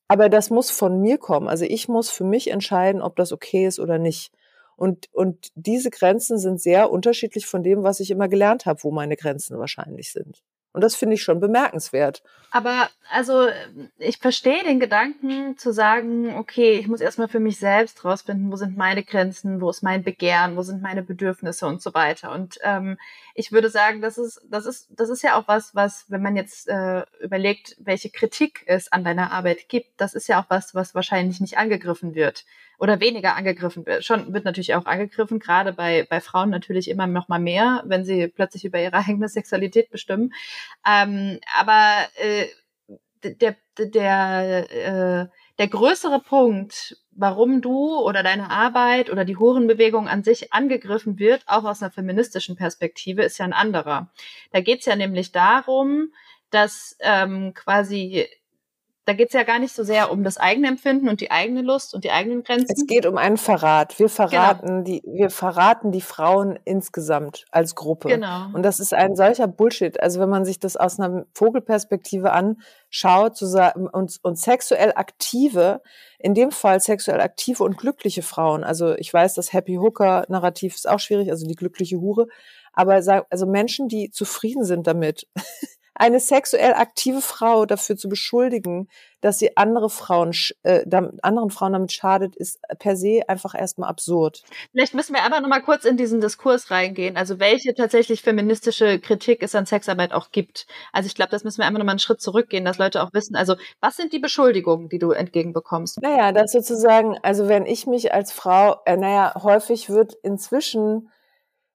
Speaker 2: Aber das muss von mir kommen. Also ich muss für mich entscheiden, ob das okay ist oder nicht. Und, und diese Grenzen sind sehr unterschiedlich von dem, was ich immer gelernt habe, wo meine Grenzen wahrscheinlich sind. Und das finde ich schon bemerkenswert.
Speaker 1: Aber also ich verstehe den Gedanken zu sagen, okay, ich muss erstmal für mich selbst rausfinden, wo sind meine Grenzen, wo ist mein Begehren, wo sind meine Bedürfnisse und so weiter. Und ähm, ich würde sagen, das ist, das ist, das ist ja auch was, was, wenn man jetzt äh, überlegt, welche Kritik es an deiner Arbeit gibt, das ist ja auch was, was wahrscheinlich nicht angegriffen wird oder weniger angegriffen wird. Schon wird natürlich auch angegriffen, gerade bei, bei Frauen natürlich immer noch mal mehr, wenn sie plötzlich über ihre eigene Sexualität bestimmen. Ähm, aber äh, der, der, äh, der größere Punkt, warum du oder deine Arbeit oder die Hurenbewegung an sich angegriffen wird, auch aus einer feministischen Perspektive, ist ja ein anderer. Da geht es ja nämlich darum, dass ähm, quasi da geht es ja gar nicht so sehr um das eigene Empfinden und die eigene Lust und die eigenen Grenzen.
Speaker 2: Es geht um einen Verrat. Wir verraten genau. die, wir verraten die Frauen insgesamt als Gruppe. Genau. Und das ist ein solcher Bullshit. Also wenn man sich das aus einer Vogelperspektive anschaut, zu sagen, und, und sexuell aktive, in dem Fall sexuell aktive und glückliche Frauen. Also ich weiß, das Happy Hooker Narrativ ist auch schwierig, also die glückliche Hure. Aber also Menschen, die zufrieden sind damit, eine sexuell aktive Frau dafür zu beschuldigen, dass sie andere Frauen, äh, anderen Frauen damit schadet, ist per se einfach erstmal absurd.
Speaker 1: Vielleicht müssen wir aber nochmal kurz in diesen Diskurs reingehen. Also welche tatsächlich feministische Kritik es an Sexarbeit auch gibt. Also ich glaube, das müssen wir einfach nochmal einen Schritt zurückgehen, dass Leute auch wissen, also was sind die Beschuldigungen, die du entgegenbekommst?
Speaker 2: Naja, das sozusagen, also wenn ich mich als Frau, äh, naja, häufig wird inzwischen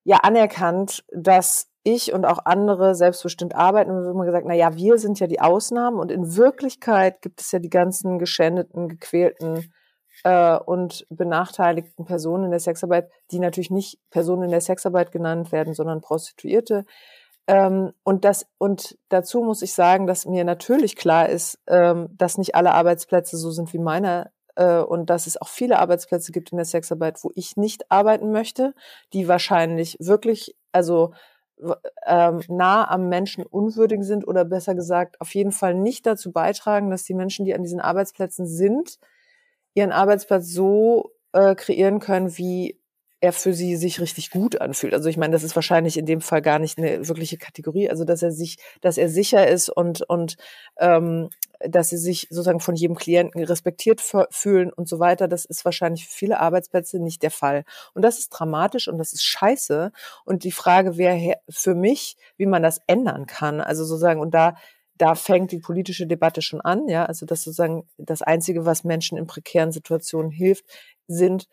Speaker 2: ja anerkannt, dass ich und auch andere selbstbestimmt arbeiten. Und wir haben immer gesagt, na ja, wir sind ja die Ausnahmen und in Wirklichkeit gibt es ja die ganzen geschändeten, gequälten äh, und benachteiligten Personen in der Sexarbeit, die natürlich nicht Personen in der Sexarbeit genannt werden, sondern Prostituierte. Ähm, und das und dazu muss ich sagen, dass mir natürlich klar ist, ähm, dass nicht alle Arbeitsplätze so sind wie meiner äh, und dass es auch viele Arbeitsplätze gibt in der Sexarbeit, wo ich nicht arbeiten möchte, die wahrscheinlich wirklich, also ähm, nah am Menschen unwürdig sind oder besser gesagt auf jeden Fall nicht dazu beitragen, dass die Menschen, die an diesen Arbeitsplätzen sind, ihren Arbeitsplatz so äh, kreieren können, wie er für sie sich richtig gut anfühlt. Also ich meine, das ist wahrscheinlich in dem Fall gar nicht eine wirkliche Kategorie. Also dass er sich, dass er sicher ist und und ähm, dass sie sich sozusagen von jedem Klienten respektiert fühlen und so weiter. Das ist wahrscheinlich für viele Arbeitsplätze nicht der Fall. Und das ist dramatisch und das ist scheiße. Und die Frage wäre für mich, wie man das ändern kann. Also sozusagen, und da da fängt die politische Debatte schon an, ja, also das sozusagen das einzige, was Menschen in prekären Situationen hilft, sind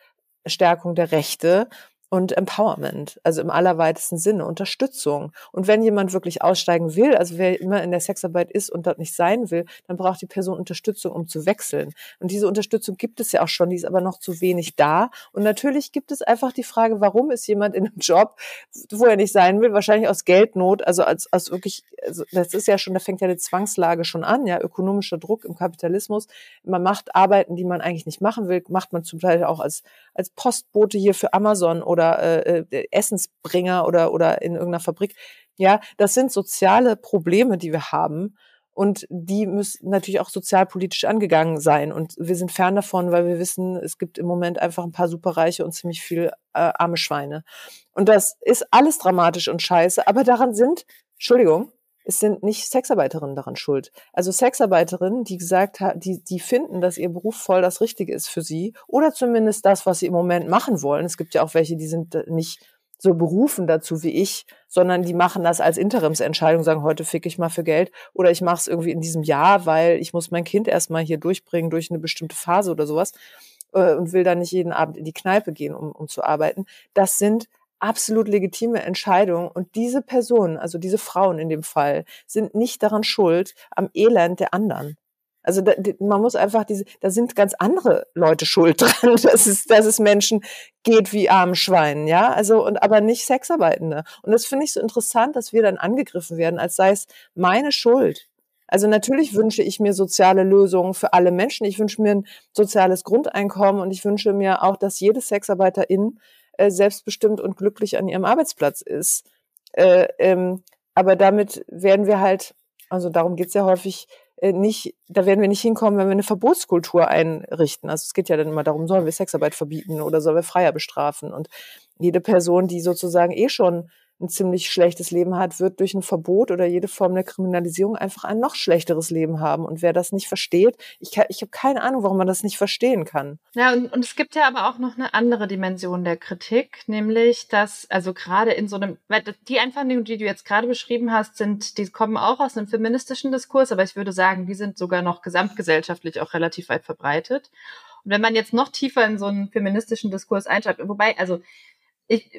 Speaker 2: Stärkung der Rechte und Empowerment, also im allerweitesten Sinne, Unterstützung. Und wenn jemand wirklich aussteigen will, also wer immer in der Sexarbeit ist und dort nicht sein will, dann braucht die Person Unterstützung, um zu wechseln. Und diese Unterstützung gibt es ja auch schon, die ist aber noch zu wenig da. Und natürlich gibt es einfach die Frage, warum ist jemand in einem Job, wo er nicht sein will, wahrscheinlich aus Geldnot, also als, als wirklich, also das ist ja schon, da fängt ja eine Zwangslage schon an, ja, ökonomischer Druck im Kapitalismus. Man macht Arbeiten, die man eigentlich nicht machen will, macht man zum Teil auch als, als Postbote hier für Amazon oder oder äh, äh, Essensbringer oder, oder in irgendeiner Fabrik. Ja, das sind soziale Probleme, die wir haben. Und die müssen natürlich auch sozialpolitisch angegangen sein. Und wir sind fern davon, weil wir wissen, es gibt im Moment einfach ein paar Superreiche und ziemlich viel äh, arme Schweine. Und das ist alles dramatisch und scheiße. Aber daran sind, Entschuldigung, es sind nicht Sexarbeiterinnen daran schuld. Also Sexarbeiterinnen, die gesagt haben, die, die finden, dass ihr Beruf voll das Richtige ist für sie oder zumindest das, was sie im Moment machen wollen. Es gibt ja auch welche, die sind nicht so berufen dazu wie ich, sondern die machen das als Interimsentscheidung, sagen, heute fick ich mal für Geld oder ich mache es irgendwie in diesem Jahr, weil ich muss mein Kind erstmal hier durchbringen durch eine bestimmte Phase oder sowas äh, und will dann nicht jeden Abend in die Kneipe gehen, um, um zu arbeiten. Das sind absolut legitime Entscheidung. Und diese Personen, also diese Frauen in dem Fall, sind nicht daran schuld am Elend der anderen. Also da, man muss einfach diese, da sind ganz andere Leute schuld dran, dass es, dass es Menschen geht wie armen Schweinen, ja. Also und aber nicht Sexarbeitende. Und das finde ich so interessant, dass wir dann angegriffen werden, als sei es meine Schuld. Also natürlich wünsche ich mir soziale Lösungen für alle Menschen. Ich wünsche mir ein soziales Grundeinkommen und ich wünsche mir auch, dass jede Sexarbeiterin äh, selbstbestimmt und glücklich an ihrem Arbeitsplatz ist. Äh, ähm, aber damit werden wir halt, also darum geht's ja häufig, äh, nicht, da werden wir nicht hinkommen, wenn wir eine Verbotskultur einrichten. Also es geht ja dann immer darum, sollen wir Sexarbeit verbieten oder sollen wir Freier bestrafen? Und jede Person, die sozusagen eh schon ein ziemlich schlechtes Leben hat, wird durch ein Verbot oder jede Form der Kriminalisierung einfach ein noch schlechteres Leben haben. Und wer das nicht versteht, ich, ich habe keine Ahnung, warum man das nicht verstehen kann.
Speaker 1: Ja, und, und es gibt ja aber auch noch eine andere Dimension der Kritik, nämlich, dass, also gerade in so einem, die Einwandungen, die du jetzt gerade beschrieben hast, sind, die kommen auch aus einem feministischen Diskurs, aber ich würde sagen, die sind sogar noch gesamtgesellschaftlich auch relativ weit verbreitet. Und wenn man jetzt noch tiefer in so einen feministischen Diskurs einschreibt, wobei, also ich,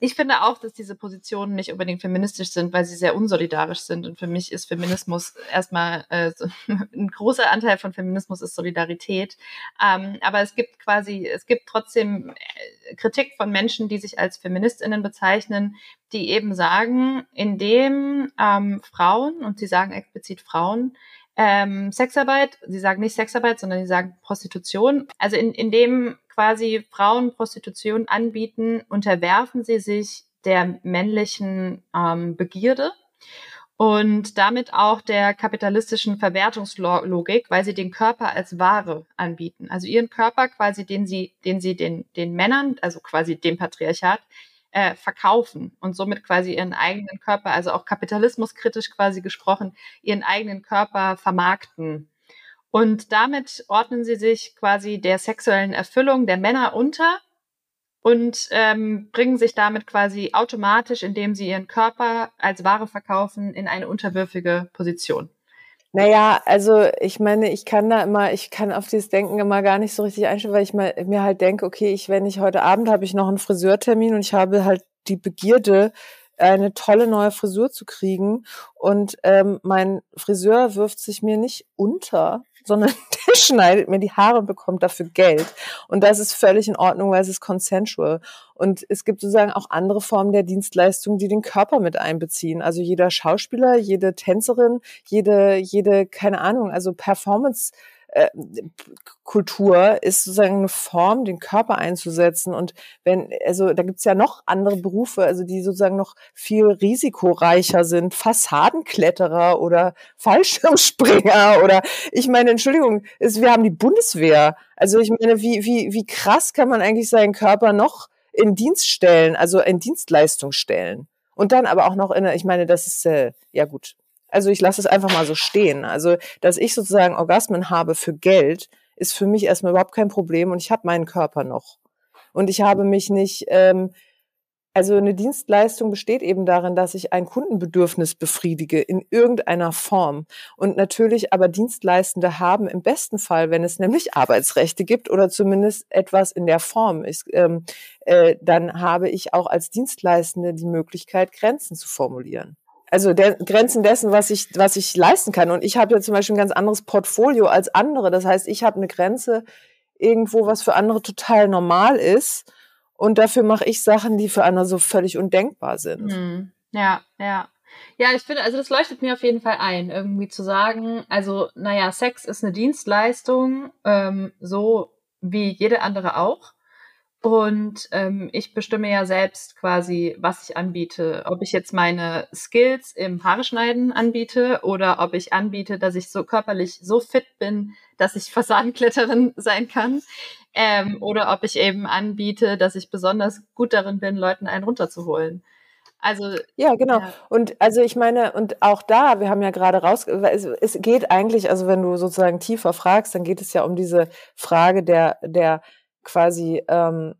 Speaker 1: ich finde auch, dass diese Positionen nicht unbedingt feministisch sind, weil sie sehr unsolidarisch sind. Und für mich ist Feminismus erstmal äh, so, ein großer Anteil von Feminismus ist Solidarität. Ähm, aber es gibt quasi, es gibt trotzdem äh, Kritik von Menschen, die sich als Feministinnen bezeichnen, die eben sagen, indem ähm, Frauen, und sie sagen explizit Frauen, ähm, Sexarbeit, sie sagen nicht Sexarbeit, sondern sie sagen Prostitution. Also in, in dem quasi Frauen Prostitution anbieten, unterwerfen sie sich der männlichen ähm, Begierde und damit auch der kapitalistischen Verwertungslogik, weil sie den Körper als Ware anbieten. Also ihren Körper quasi, den sie, den sie den, den Männern, also quasi dem Patriarchat, äh, verkaufen und somit quasi ihren eigenen Körper, also auch kapitalismuskritisch quasi gesprochen, ihren eigenen Körper vermarkten. Und damit ordnen sie sich quasi der sexuellen Erfüllung der Männer unter und ähm, bringen sich damit quasi automatisch, indem sie ihren Körper als Ware verkaufen, in eine unterwürfige Position.
Speaker 2: Naja, also ich meine, ich kann da immer, ich kann auf dieses Denken immer gar nicht so richtig einstellen, weil ich mal, mir halt denke, okay, ich, wenn ich heute Abend habe ich noch einen Friseurtermin und ich habe halt die Begierde, eine tolle neue Frisur zu kriegen und ähm, mein Friseur wirft sich mir nicht unter, sondern der schneidet mir die Haare und bekommt dafür Geld. Und das ist völlig in Ordnung, weil es ist consensual. Und es gibt sozusagen auch andere Formen der Dienstleistung, die den Körper mit einbeziehen. Also jeder Schauspieler, jede Tänzerin, jede, jede, keine Ahnung, also Performance äh, Kultur ist sozusagen eine Form, den Körper einzusetzen. Und wenn, also da gibt's ja noch andere Berufe, also die sozusagen noch viel risikoreicher sind, Fassadenkletterer oder Fallschirmspringer oder ich meine, Entschuldigung, ist, wir haben die Bundeswehr. Also ich meine, wie, wie, wie krass kann man eigentlich seinen Körper noch in Dienst stellen, also in Dienstleistung stellen? Und dann aber auch noch in, ich meine, das ist, äh, ja gut, Also ich lasse es einfach mal so stehen. Also, dass ich sozusagen Orgasmen habe für Geld, ist für mich erstmal überhaupt kein Problem und ich habe meinen Körper noch. Und ich habe mich nicht, ähm, also eine Dienstleistung besteht eben darin, dass ich ein Kundenbedürfnis befriedige in irgendeiner Form. Und natürlich aber Dienstleistende haben im besten Fall, wenn es nämlich Arbeitsrechte gibt oder zumindest etwas in der Form ist, ähm, äh, dann habe ich auch als Dienstleistende die Möglichkeit, Grenzen zu formulieren also der Grenzen dessen, was ich, was ich leisten kann. Und ich habe ja zum Beispiel ein ganz anderes Portfolio als andere. Das heißt, ich habe eine Grenze irgendwo, was für andere total normal ist. Und dafür mache ich Sachen, die für andere so völlig undenkbar sind.
Speaker 1: Hm. Ja, ja. Ja, ich finde, also das leuchtet mir auf jeden Fall ein, irgendwie zu sagen, also, naja, Sex ist eine Dienstleistung, ähm, so wie jede andere auch. Und ähm, ich bestimme ja selbst quasi, was ich anbiete. Ob ich jetzt meine Skills im Haare schneiden anbiete oder ob ich anbiete, dass ich so körperlich so fit bin, dass ich Fassadenkletterin sein kann. Ähm, oder ob ich eben anbiete, dass ich besonders gut darin bin, Leuten einen runterzuholen. Also
Speaker 2: ja, genau. Ja. Und also ich meine, und auch da, wir haben ja gerade raus, es, es geht eigentlich, also wenn du sozusagen tiefer fragst, dann geht es ja um diese Frage der der quasi ähm,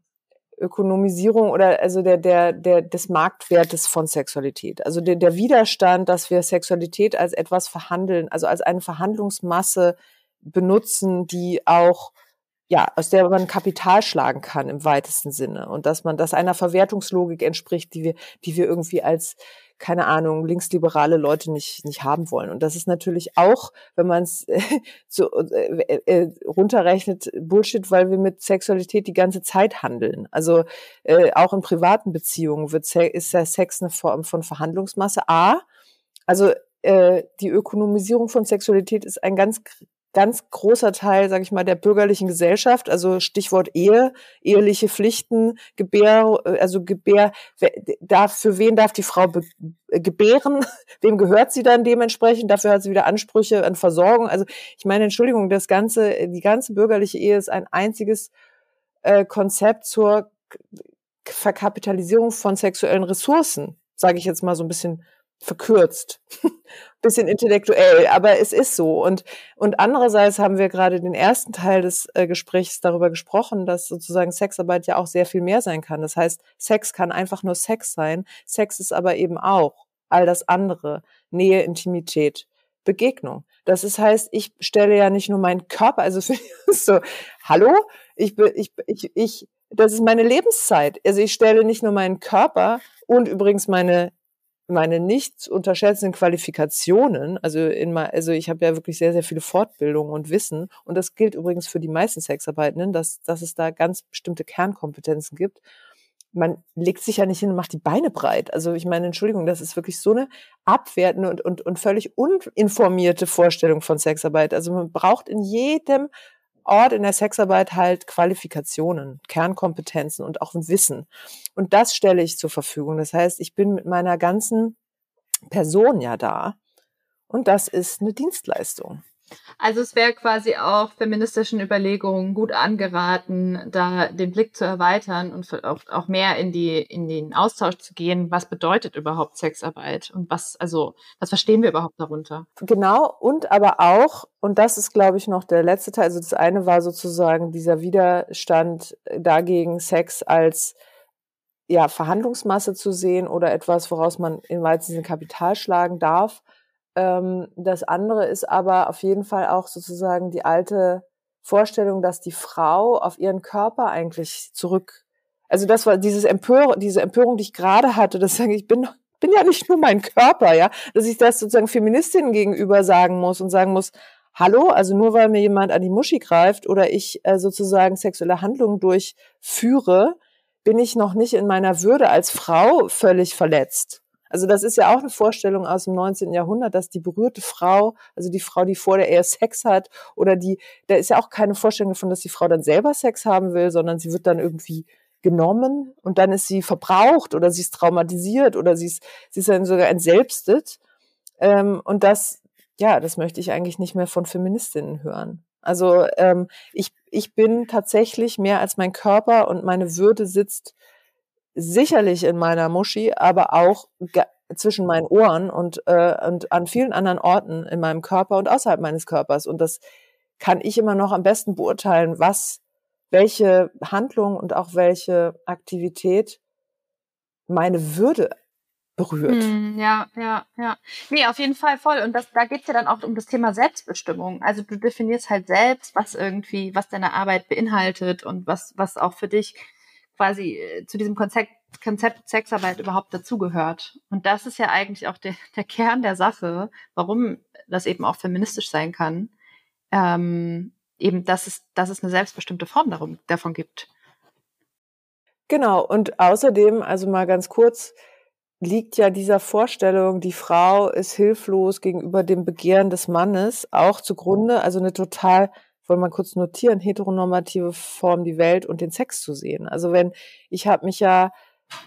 Speaker 2: Ökonomisierung oder also der, der, der, des Marktwertes von Sexualität. Also der, der Widerstand, dass wir Sexualität als etwas verhandeln, also als eine Verhandlungsmasse benutzen, die auch ja, aus der man Kapital schlagen kann im weitesten Sinne und dass man das einer Verwertungslogik entspricht, die wir, die wir irgendwie als keine Ahnung, linksliberale Leute nicht, nicht haben wollen. Und das ist natürlich auch, wenn man es äh, so äh, äh, runterrechnet, Bullshit, weil wir mit Sexualität die ganze Zeit handeln. Also äh, auch in privaten Beziehungen wird ist ja Sex eine Form von Verhandlungsmasse. A, also äh, die Ökonomisierung von Sexualität ist ein ganz ganz großer Teil, sage ich mal, der bürgerlichen Gesellschaft, also Stichwort Ehe, eheliche Pflichten, Gebär, also Gebär, darf, für wen darf die Frau gebären, wem gehört sie dann dementsprechend, dafür hat sie wieder Ansprüche an Versorgung. Also ich meine, Entschuldigung, das ganze, die ganze bürgerliche Ehe ist ein einziges äh, Konzept zur Verkapitalisierung von sexuellen Ressourcen, sage ich jetzt mal so ein bisschen verkürzt, bisschen intellektuell, aber es ist so. Und, und andererseits haben wir gerade den ersten Teil des äh, Gesprächs darüber gesprochen, dass sozusagen Sexarbeit ja auch sehr viel mehr sein kann. Das heißt, Sex kann einfach nur Sex sein. Sex ist aber eben auch all das andere. Nähe, Intimität, Begegnung. Das ist, heißt, ich stelle ja nicht nur meinen Körper, also so, hallo, ich ich, ich, ich, das ist meine Lebenszeit. Also ich stelle nicht nur meinen Körper und übrigens meine meine nicht unterschätzenden Qualifikationen, also in also ich habe ja wirklich sehr, sehr viele Fortbildungen und Wissen und das gilt übrigens für die meisten Sexarbeitenden, dass, dass es da ganz bestimmte Kernkompetenzen gibt. Man legt sich ja nicht hin und macht die Beine breit. Also ich meine, Entschuldigung, das ist wirklich so eine abwertende und, und, und völlig uninformierte Vorstellung von Sexarbeit. Also man braucht in jedem Ort in der Sexarbeit halt Qualifikationen, Kernkompetenzen und auch ein Wissen. Und das stelle ich zur Verfügung. Das heißt, ich bin mit meiner ganzen Person ja da. Und das ist eine Dienstleistung.
Speaker 1: Also es wäre quasi auch feministischen Überlegungen gut angeraten, da den Blick zu erweitern und auch, mehr in die in den Austausch zu gehen. Was bedeutet überhaupt Sexarbeit und was also was verstehen wir überhaupt darunter?
Speaker 2: Genau und aber auch und das ist glaube ich noch der letzte Teil. Also das eine war sozusagen dieser Widerstand dagegen Sex als ja Verhandlungsmasse zu sehen oder etwas, woraus man im weitesten Kapital schlagen darf. Ähm, das andere ist aber auf jeden Fall auch sozusagen die alte Vorstellung, dass die Frau auf ihren Körper eigentlich zurück, also das war dieses Empör, diese Empörung, die ich gerade hatte, dass ich ich bin, bin ja nicht nur mein Körper, ja, dass ich das sozusagen Feministinnen gegenüber sagen muss und sagen muss, hallo, also nur weil mir jemand an die Muschi greift oder ich äh, sozusagen sexuelle Handlungen durchführe, bin ich noch nicht in meiner Würde als Frau völlig verletzt. Also das ist ja auch eine Vorstellung aus dem 19. Jahrhundert, dass die berührte Frau, also die Frau, die vor der Ehe Sex hat, oder die, da ist ja auch keine Vorstellung davon, dass die Frau dann selber Sex haben will, sondern sie wird dann irgendwie genommen und dann ist sie verbraucht oder sie ist traumatisiert oder sie ist, sie ist dann sogar entselbstet. Ähm, und das, ja, das möchte ich eigentlich nicht mehr von Feministinnen hören. Also ähm, ich, ich bin tatsächlich mehr als mein Körper und meine Würde sitzt sicherlich in meiner Muschi, aber auch zwischen meinen Ohren und, äh, und an vielen anderen Orten in meinem Körper und außerhalb meines Körpers. Und das kann ich immer noch am besten beurteilen, was, welche Handlung und auch welche Aktivität meine Würde berührt.
Speaker 1: Hm, ja, ja, ja. Nee, auf jeden Fall voll. Und das, da geht's ja dann auch um das Thema Selbstbestimmung. Also du definierst halt selbst, was irgendwie, was deine Arbeit beinhaltet und was, was auch für dich quasi äh, zu diesem Konzept, Konzept Sexarbeit überhaupt dazugehört. Und das ist ja eigentlich auch der, der Kern der Sache, warum das eben auch feministisch sein kann. Ähm, eben, dass es, dass es eine selbstbestimmte Form darum, davon gibt.
Speaker 2: Genau. Und außerdem, also mal ganz kurz, liegt ja dieser Vorstellung, die Frau ist hilflos gegenüber dem Begehren des Mannes auch zugrunde, also eine total, wollen wir kurz notieren, heteronormative Form, die Welt und den Sex zu sehen. Also wenn, ich habe mich ja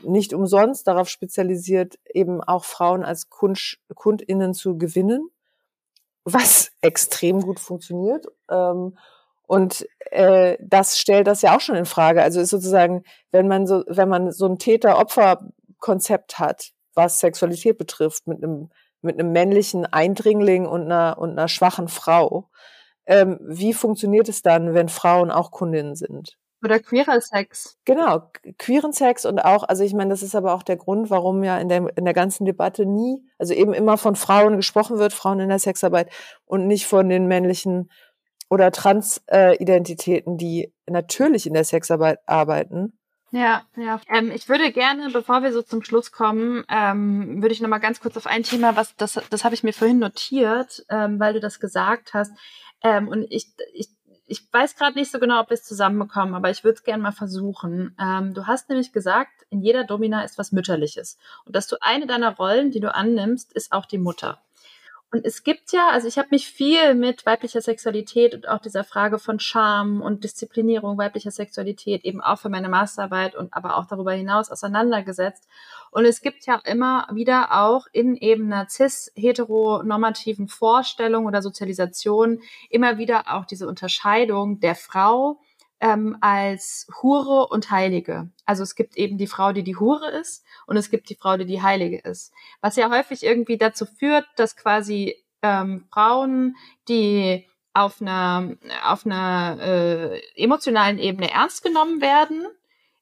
Speaker 2: nicht umsonst darauf spezialisiert, eben auch Frauen als Kund, KundInnen zu gewinnen, was extrem gut funktioniert. Ähm, und äh, das stellt das ja auch schon in Frage. Also ist sozusagen, wenn man so, wenn man so ein Täter-Opfer Konzept hat, was Sexualität betrifft, mit einem, mit einem männlichen Eindringling und einer, und einer schwachen Frau. Ähm, wie funktioniert es dann, wenn Frauen auch Kundinnen sind?
Speaker 1: Oder queerer Sex.
Speaker 2: Genau, queeren Sex und auch, also ich meine, das ist aber auch der Grund, warum ja in der, in der ganzen Debatte nie, also eben immer von Frauen gesprochen wird, Frauen in der Sexarbeit und nicht von den männlichen oder Transidentitäten, äh, die natürlich in der Sexarbeit arbeiten,
Speaker 1: ja, ja. Ähm, ich würde gerne, bevor wir so zum Schluss kommen, ähm, würde ich noch mal ganz kurz auf ein Thema, was das, das habe ich mir vorhin notiert, ähm, weil du das gesagt hast. Ähm, und ich, ich, ich weiß gerade nicht so genau, ob wir es zusammenbekommen, aber ich würde es gerne mal versuchen. Ähm, du hast nämlich gesagt, in jeder Domina ist was Mütterliches. Und dass du eine deiner Rollen, die du annimmst, ist auch die Mutter. Und es gibt ja, also ich habe mich viel mit weiblicher Sexualität und auch dieser Frage von Scham und Disziplinierung weiblicher Sexualität eben auch für meine Masterarbeit und aber auch darüber hinaus auseinandergesetzt. Und es gibt ja immer wieder auch in eben einer cis-heteronormativen Vorstellung oder Sozialisation immer wieder auch diese Unterscheidung der Frau ähm, als Hure und Heilige. Also es gibt eben die Frau, die die Hure ist und es gibt die Frau, die die Heilige ist. Was ja häufig irgendwie dazu führt, dass quasi ähm, Frauen, die auf einer, auf einer äh, emotionalen Ebene ernst genommen werden,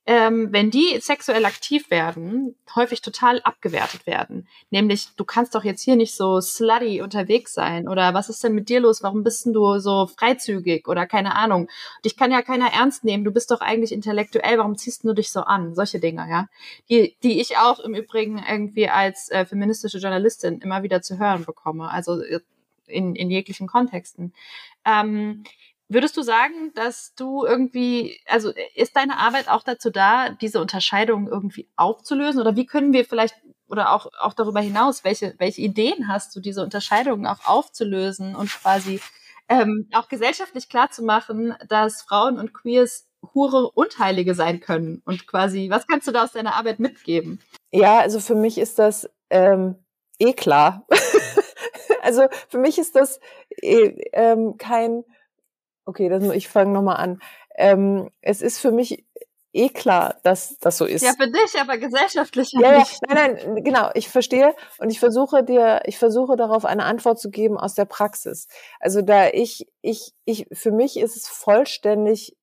Speaker 1: ähm, wenn die sexuell aktiv werden, häufig total abgewertet werden. Nämlich, du kannst doch jetzt hier nicht so slutty unterwegs sein oder was ist denn mit dir los? Warum bist denn du so freizügig oder keine Ahnung? Dich kann ja keiner ernst nehmen. Du bist doch eigentlich intellektuell. Warum ziehst du dich so an? Solche Dinge, ja. Die, die ich auch im Übrigen irgendwie als äh, feministische Journalistin immer wieder zu hören bekomme. Also äh, in, in jeglichen Kontexten. Ähm, Würdest du sagen, dass du irgendwie, also ist deine Arbeit auch dazu da, diese Unterscheidung irgendwie aufzulösen? Oder wie können wir vielleicht, oder auch, auch darüber hinaus, welche, welche Ideen hast du, diese Unterscheidungen auch aufzulösen und quasi ähm, auch gesellschaftlich klarzumachen, dass Frauen und Queers Hure und Heilige sein können? Und quasi, was kannst du da aus deiner Arbeit mitgeben?
Speaker 2: Ja, also für mich ist das ähm, eh klar. also für mich ist das eh, ähm, kein Okay, das, ich fange nochmal an. Ähm, es ist für mich eh klar, dass das so ist.
Speaker 1: Ja, für dich, aber gesellschaftlich
Speaker 2: ja, ja nicht. Nein, nein, genau. Ich verstehe und ich versuche dir, ich versuche darauf eine Antwort zu geben aus der Praxis. Also da ich, ich, ich, für mich ist es vollständig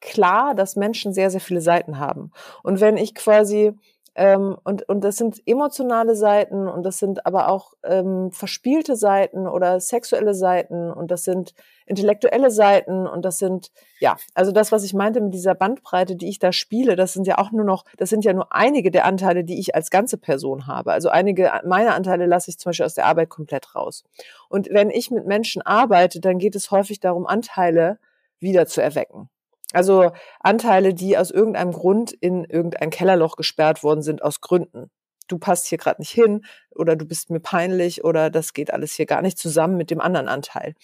Speaker 2: klar, dass Menschen sehr, sehr viele Seiten haben. Und wenn ich quasi ähm, und, und das sind emotionale Seiten und das sind aber auch ähm, verspielte Seiten oder sexuelle Seiten und das sind intellektuelle Seiten und das sind, ja, also das, was ich meinte mit dieser Bandbreite, die ich da spiele, das sind ja auch nur noch, das sind ja nur einige der Anteile, die ich als ganze Person habe. Also einige meiner Anteile lasse ich zum Beispiel aus der Arbeit komplett raus. Und wenn ich mit Menschen arbeite, dann geht es häufig darum, Anteile wieder zu erwecken. Also Anteile, die aus irgendeinem Grund in irgendein Kellerloch gesperrt worden sind, aus Gründen. Du passt hier gerade nicht hin oder du bist mir peinlich oder das geht alles hier gar nicht zusammen mit dem anderen Anteil.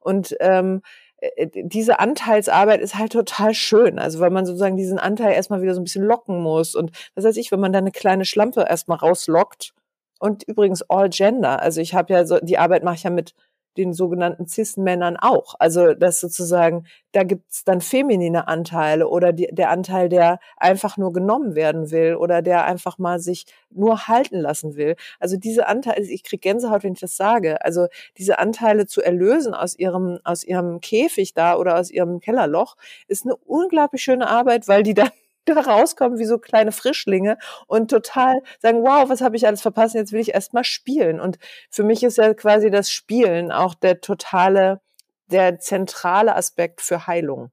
Speaker 2: Und ähm, äh, diese Anteilsarbeit ist halt total schön. Also weil man sozusagen diesen Anteil erstmal wieder so ein bisschen locken muss. Und was weiß ich, wenn man da eine kleine Schlampe erstmal rauslockt und übrigens all gender. Also ich habe ja so, die Arbeit mache ich ja mit den sogenannten Cis-Männern auch. Also das sozusagen, da gibt's dann feminine Anteile oder die, der Anteil, der einfach nur genommen werden will oder der einfach mal sich nur halten lassen will. Also diese Anteile, ich krieg Gänsehaut, wenn ich das sage. Also diese Anteile zu erlösen aus ihrem aus ihrem Käfig da oder aus ihrem Kellerloch ist eine unglaublich schöne Arbeit, weil die dann da rauskommen wie so kleine Frischlinge und total sagen, wow, was habe ich alles verpasst, jetzt will ich erst mal spielen. Und für mich ist ja quasi das Spielen auch der totale, der zentrale Aspekt für Heilung.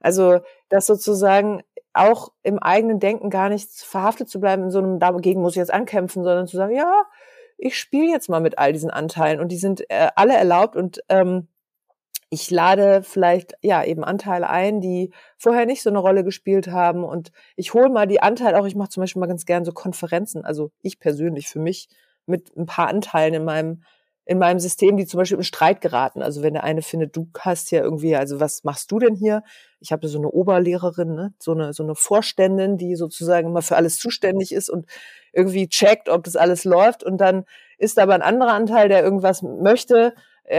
Speaker 2: Also, das sozusagen auch im eigenen Denken gar nicht verhaftet zu bleiben, in so einem, dagegen muss ich jetzt ankämpfen, sondern zu sagen, ja, ich spiele jetzt mal mit all diesen Anteilen und die sind äh, alle erlaubt und ähm, ich lade vielleicht ja eben Anteile ein, die vorher nicht so eine Rolle gespielt haben und ich hole mal die Anteile auch. Ich mache zum Beispiel mal ganz gern so Konferenzen, also ich persönlich für mich mit ein paar Anteilen in meinem in meinem System, die zum Beispiel im Streit geraten. Also wenn der eine findet, du hast ja irgendwie, also was machst du denn hier? Ich habe so eine Oberlehrerin, ne? so eine so eine Vorständin, die sozusagen immer für alles zuständig ist und irgendwie checkt, ob das alles läuft. Und dann ist aber ein anderer Anteil, der irgendwas möchte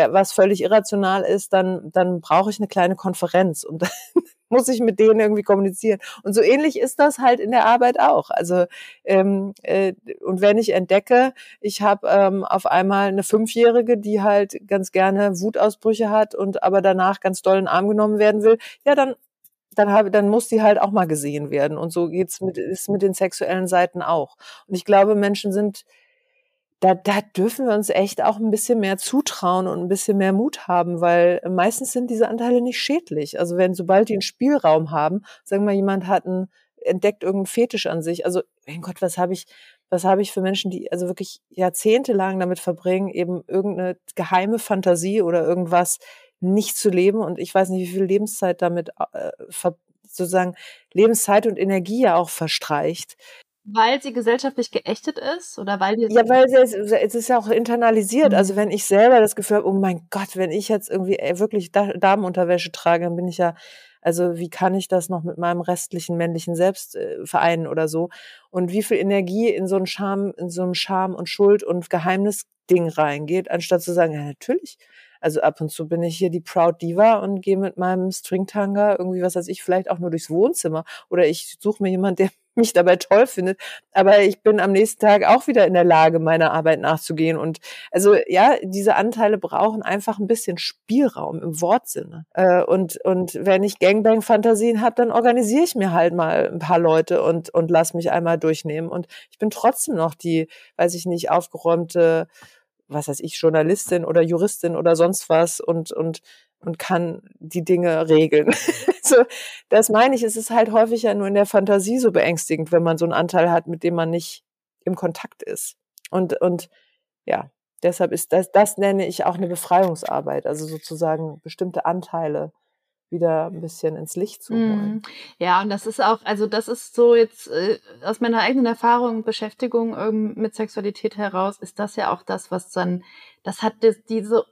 Speaker 2: was völlig irrational ist, dann, dann brauche ich eine kleine Konferenz und dann muss ich mit denen irgendwie kommunizieren. Und so ähnlich ist das halt in der Arbeit auch. Also ähm, äh, und wenn ich entdecke, ich habe ähm, auf einmal eine Fünfjährige, die halt ganz gerne Wutausbrüche hat und aber danach ganz doll in den Arm genommen werden will, ja dann dann habe, dann muss die halt auch mal gesehen werden. Und so geht's mit, ist mit den sexuellen Seiten auch. Und ich glaube, Menschen sind da, da dürfen wir uns echt auch ein bisschen mehr zutrauen und ein bisschen mehr Mut haben, weil meistens sind diese Anteile nicht schädlich. Also wenn, sobald die einen Spielraum haben, sagen wir, jemand hat einen, entdeckt irgendeinen Fetisch an sich. Also, mein Gott, was habe ich, was habe ich für Menschen, die also wirklich jahrzehntelang damit verbringen, eben irgendeine geheime Fantasie oder irgendwas nicht zu leben und ich weiß nicht, wie viel Lebenszeit damit äh, sozusagen Lebenszeit und Energie ja auch verstreicht.
Speaker 1: Weil sie gesellschaftlich geächtet ist oder weil die
Speaker 2: Ja, weil es, es ist ja auch internalisiert. Mhm. Also wenn ich selber das Gefühl habe, oh mein Gott, wenn ich jetzt irgendwie ey, wirklich Damenunterwäsche trage, dann bin ich ja, also wie kann ich das noch mit meinem restlichen männlichen Selbst äh, vereinen oder so? Und wie viel Energie in so ein Scham, in so ein Scham und Schuld und Geheimnisding reingeht, anstatt zu sagen, ja natürlich. Also ab und zu bin ich hier die Proud Diva und gehe mit meinem Stringtanga irgendwie, was weiß ich, vielleicht auch nur durchs Wohnzimmer. Oder ich suche mir jemand, der mich dabei toll findet. Aber ich bin am nächsten Tag auch wieder in der Lage, meiner Arbeit nachzugehen. Und also ja, diese Anteile brauchen einfach ein bisschen Spielraum im Wortsinne. Äh, und, und wenn ich Gangbang-Fantasien habe, dann organisiere ich mir halt mal ein paar Leute und, und lass mich einmal durchnehmen. Und ich bin trotzdem noch die, weiß ich nicht, aufgeräumte was weiß ich, Journalistin oder Juristin oder sonst was und, und und kann die Dinge regeln. so, das meine ich, es ist halt häufig ja nur in der Fantasie so beängstigend, wenn man so einen Anteil hat, mit dem man nicht im Kontakt ist. Und, und ja, deshalb ist das, das nenne ich auch eine Befreiungsarbeit, also sozusagen bestimmte Anteile wieder ein bisschen ins Licht zu holen.
Speaker 1: Mhm. Ja, und das ist auch, also das ist so jetzt äh, aus meiner eigenen Erfahrung, Beschäftigung ähm, mit Sexualität heraus, ist das ja auch das, was dann, das hat das, diese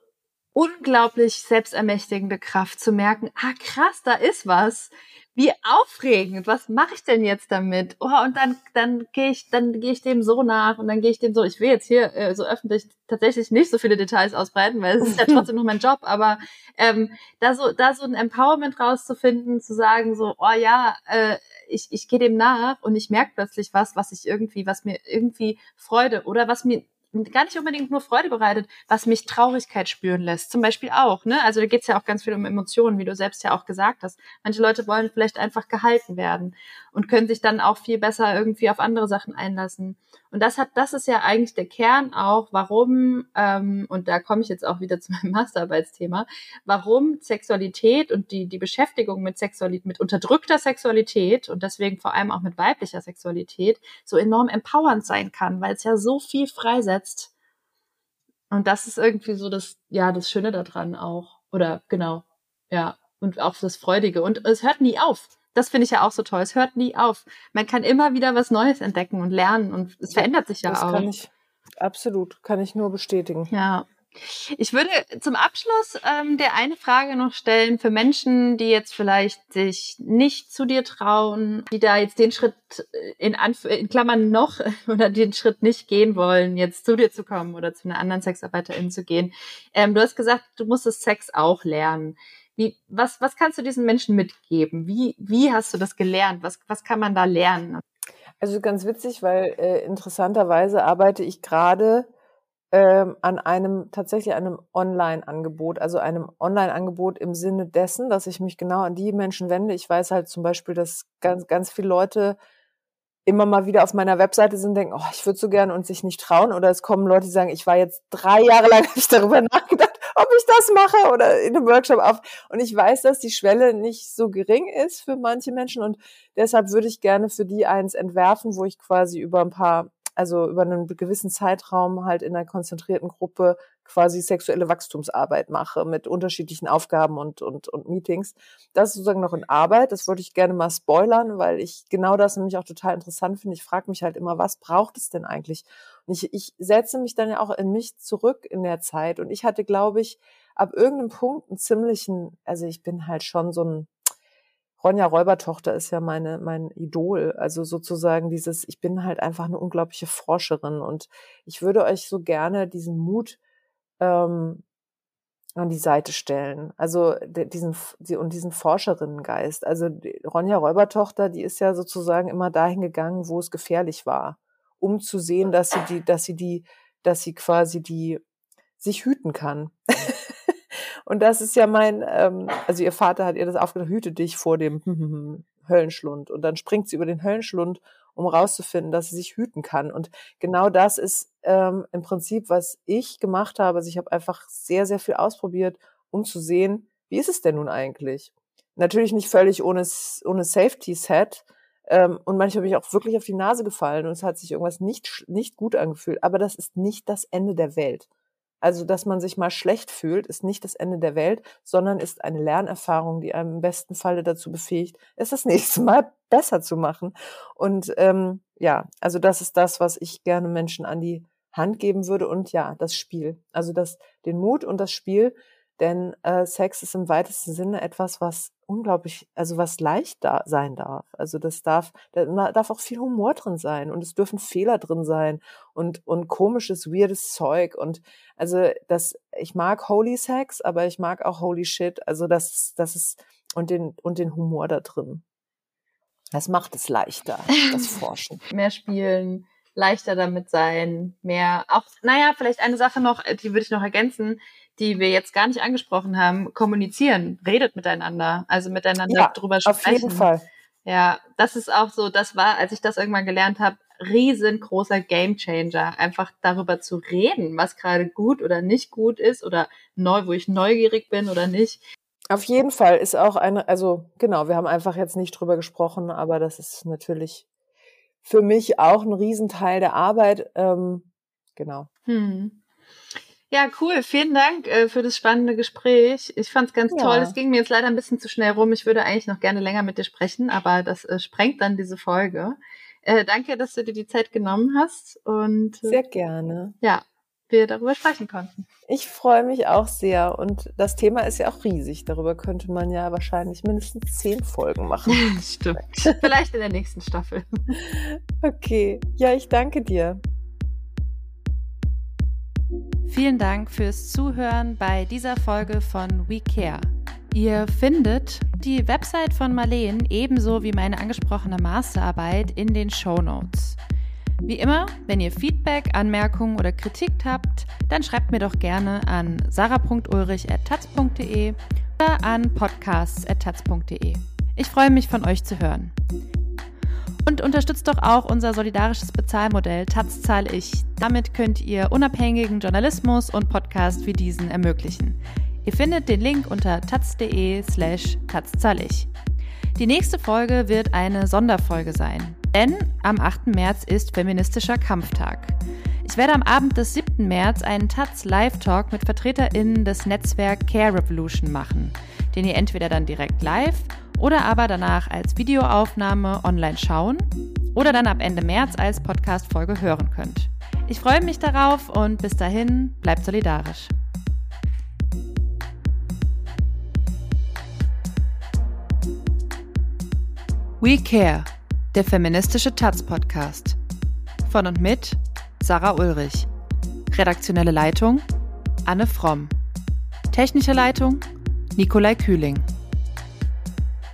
Speaker 1: unglaublich selbstermächtigende Kraft zu merken, ah krass, da ist was. Wie aufregend, was mache ich denn jetzt damit? Oh, und dann dann gehe ich dann gehe ich dem so nach und dann gehe ich dem so, ich will jetzt hier äh, so öffentlich tatsächlich nicht so viele Details ausbreiten, weil es ist ja trotzdem noch mein Job, aber ähm, da so da so ein Empowerment rauszufinden, zu sagen so, oh ja, äh, ich, ich gehe dem nach und ich merke plötzlich was, was ich irgendwie, was mir irgendwie Freude oder was mir gar nicht unbedingt nur Freude bereitet, was mich Traurigkeit spüren lässt. Zum Beispiel auch, ne? Also da geht's ja auch ganz viel um Emotionen, wie du selbst ja auch gesagt hast. Manche Leute wollen vielleicht einfach gehalten werden und können sich dann auch viel besser irgendwie auf andere Sachen einlassen. Und das hat, das ist ja eigentlich der Kern auch, warum, ähm, und da komme ich jetzt auch wieder zu meinem Masterarbeitsthema, warum Sexualität und die, die Beschäftigung mit Sexualität, mit unterdrückter Sexualität und deswegen vor allem auch mit weiblicher Sexualität so enorm empowernd sein kann, weil es ja so viel freisetzt. Und das ist irgendwie so das, ja, das Schöne daran auch. Oder genau, ja. Und auch das Freudige. Und es hört nie auf das finde ich ja auch so toll. Es hört nie auf. Man kann immer wieder was Neues entdecken und lernen und es verändert sich ja
Speaker 2: das
Speaker 1: auch.
Speaker 2: Kann ich, absolut, kann ich nur bestätigen.
Speaker 1: Ja. Ich würde zum Abschluss ähm, der eine Frage noch stellen für Menschen, die jetzt vielleicht sich nicht zu dir trauen, die da jetzt den Schritt äh, in, Anf in Klammern noch oder den Schritt nicht gehen wollen, jetzt zu dir zu kommen oder zu einer anderen Sexarbeiterin zu gehen. Ähm, du hast gesagt, du musstest Sex auch lernen. Wie, was, was kannst du diesen Menschen mitgeben? Wie, wie hast du das gelernt? Was, was kann man da lernen?
Speaker 2: Also ganz witzig, weil äh, interessanterweise arbeite ich gerade ähm, an einem tatsächlich einem Online-Angebot, also einem Online-Angebot im Sinne dessen, dass ich mich genau an die Menschen wende. Ich weiß halt zum Beispiel, dass ganz, ganz viele Leute immer mal wieder auf meiner Webseite sind, denken, oh, ich würde so gern und sich nicht trauen. Oder es kommen Leute, die sagen, ich war jetzt drei Jahre lang nicht darüber nachgedacht, ob ich das mache oder in einem Workshop auf. Und ich weiß, dass die Schwelle nicht so gering ist für manche Menschen und deshalb würde ich gerne für die eins entwerfen, wo ich quasi über ein paar also über einen gewissen Zeitraum halt in einer konzentrierten Gruppe quasi sexuelle Wachstumsarbeit mache mit unterschiedlichen Aufgaben und, und, und Meetings. Das ist sozusagen noch in Arbeit. Das wollte ich gerne mal spoilern, weil ich genau das nämlich auch total interessant finde. Ich frage mich halt immer, was braucht es denn eigentlich? Ich, ich setze mich dann ja auch in mich zurück in der Zeit. Und ich hatte, glaube ich, ab irgendeinem Punkt einen ziemlichen, also ich bin halt schon so ein Ronja Räubertochter ist ja meine, mein Idol. Also sozusagen dieses, ich bin halt einfach eine unglaubliche Forscherin und ich würde euch so gerne diesen Mut ähm, an die Seite stellen. Also diesen die, und diesen Forscherinnengeist. Also Ronja Räubertochter, die ist ja sozusagen immer dahin gegangen, wo es gefährlich war, um zu sehen, dass sie die, dass sie die, dass sie quasi die sich hüten kann. Und das ist ja mein, ähm, also ihr Vater hat ihr das aufgedacht, hüte dich vor dem Höllenschlund. Und dann springt sie über den Höllenschlund, um rauszufinden, dass sie sich hüten kann. Und genau das ist ähm, im Prinzip, was ich gemacht habe. Also ich habe einfach sehr, sehr viel ausprobiert, um zu sehen, wie ist es denn nun eigentlich? Natürlich nicht völlig ohne, ohne Safety-Set. Ähm, und manchmal bin ich auch wirklich auf die Nase gefallen und es hat sich irgendwas nicht, nicht gut angefühlt. Aber das ist nicht das Ende der Welt. Also, dass man sich mal schlecht fühlt, ist nicht das Ende der Welt, sondern ist eine Lernerfahrung, die einem im besten Falle dazu befähigt, es das nächste Mal besser zu machen. Und ähm, ja, also das ist das, was ich gerne Menschen an die Hand geben würde. Und ja, das Spiel. Also das, den Mut und das Spiel, denn äh, Sex ist im weitesten Sinne etwas, was unglaublich, also was leicht da sein darf. Also das darf, da darf auch viel Humor drin sein und es dürfen Fehler drin sein und und komisches, weirdes Zeug und also das, ich mag Holy Sex, aber ich mag auch Holy Shit. Also das, das ist und den und den Humor da drin. Das macht es leichter, das Forschen.
Speaker 1: Mehr spielen, leichter damit sein, mehr auch, naja, vielleicht eine Sache noch, die würde ich noch ergänzen die wir jetzt gar nicht angesprochen haben, kommunizieren, redet miteinander, also miteinander ja, drüber sprechen.
Speaker 2: Auf jeden Fall.
Speaker 1: Ja, das ist auch so, das war, als ich das irgendwann gelernt habe, riesengroßer Gamechanger, einfach darüber zu reden, was gerade gut oder nicht gut ist oder neu, wo ich neugierig bin oder nicht.
Speaker 2: Auf jeden Fall ist auch eine, also genau, wir haben einfach jetzt nicht drüber gesprochen, aber das ist natürlich für mich auch ein Riesenteil der Arbeit. Ähm, genau.
Speaker 1: Hm. Ja, cool. Vielen Dank äh, für das spannende Gespräch. Ich fand es ganz ja. toll. Es ging mir jetzt leider ein bisschen zu schnell rum. Ich würde eigentlich noch gerne länger mit dir sprechen, aber das äh, sprengt dann diese Folge. Äh, danke, dass du dir die Zeit genommen hast und
Speaker 2: äh, sehr gerne.
Speaker 1: Ja, wir darüber sprechen konnten.
Speaker 2: Ich freue mich auch sehr und das Thema ist ja auch riesig. Darüber könnte man ja wahrscheinlich mindestens zehn Folgen machen.
Speaker 1: Stimmt. Vielleicht in der nächsten Staffel.
Speaker 2: Okay. Ja, ich danke dir.
Speaker 1: Vielen Dank fürs Zuhören bei dieser Folge von We Care. Ihr findet die Website von Marleen ebenso wie meine angesprochene Masterarbeit in den Show Notes. Wie immer, wenn ihr Feedback, Anmerkungen oder Kritik habt, dann schreibt mir doch gerne an sarah.ulrich.taz.de oder an podcasts.taz.de. Ich freue mich von euch zu hören. Und unterstützt doch auch unser solidarisches Bezahlmodell Taz zahl ich. Damit könnt ihr unabhängigen Journalismus und Podcast wie diesen ermöglichen. Ihr findet den Link unter taz.de slash ich. Die nächste Folge wird eine Sonderfolge sein, denn am 8. März ist Feministischer Kampftag. Ich werde am Abend des 7. März einen Taz Live-Talk mit VertreterInnen des Netzwerk Care Revolution machen, den ihr entweder dann direkt live oder aber danach als Videoaufnahme online schauen oder dann ab Ende März als Podcast-Folge hören könnt. Ich freue mich darauf und bis dahin bleibt solidarisch. We Care, der feministische Taz-Podcast. Von und mit Sarah Ulrich. Redaktionelle Leitung Anne Fromm. Technische Leitung Nikolai Kühling.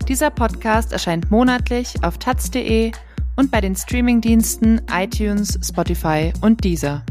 Speaker 1: Dieser Podcast erscheint monatlich auf taz.de und bei den Streamingdiensten iTunes, Spotify und Deezer.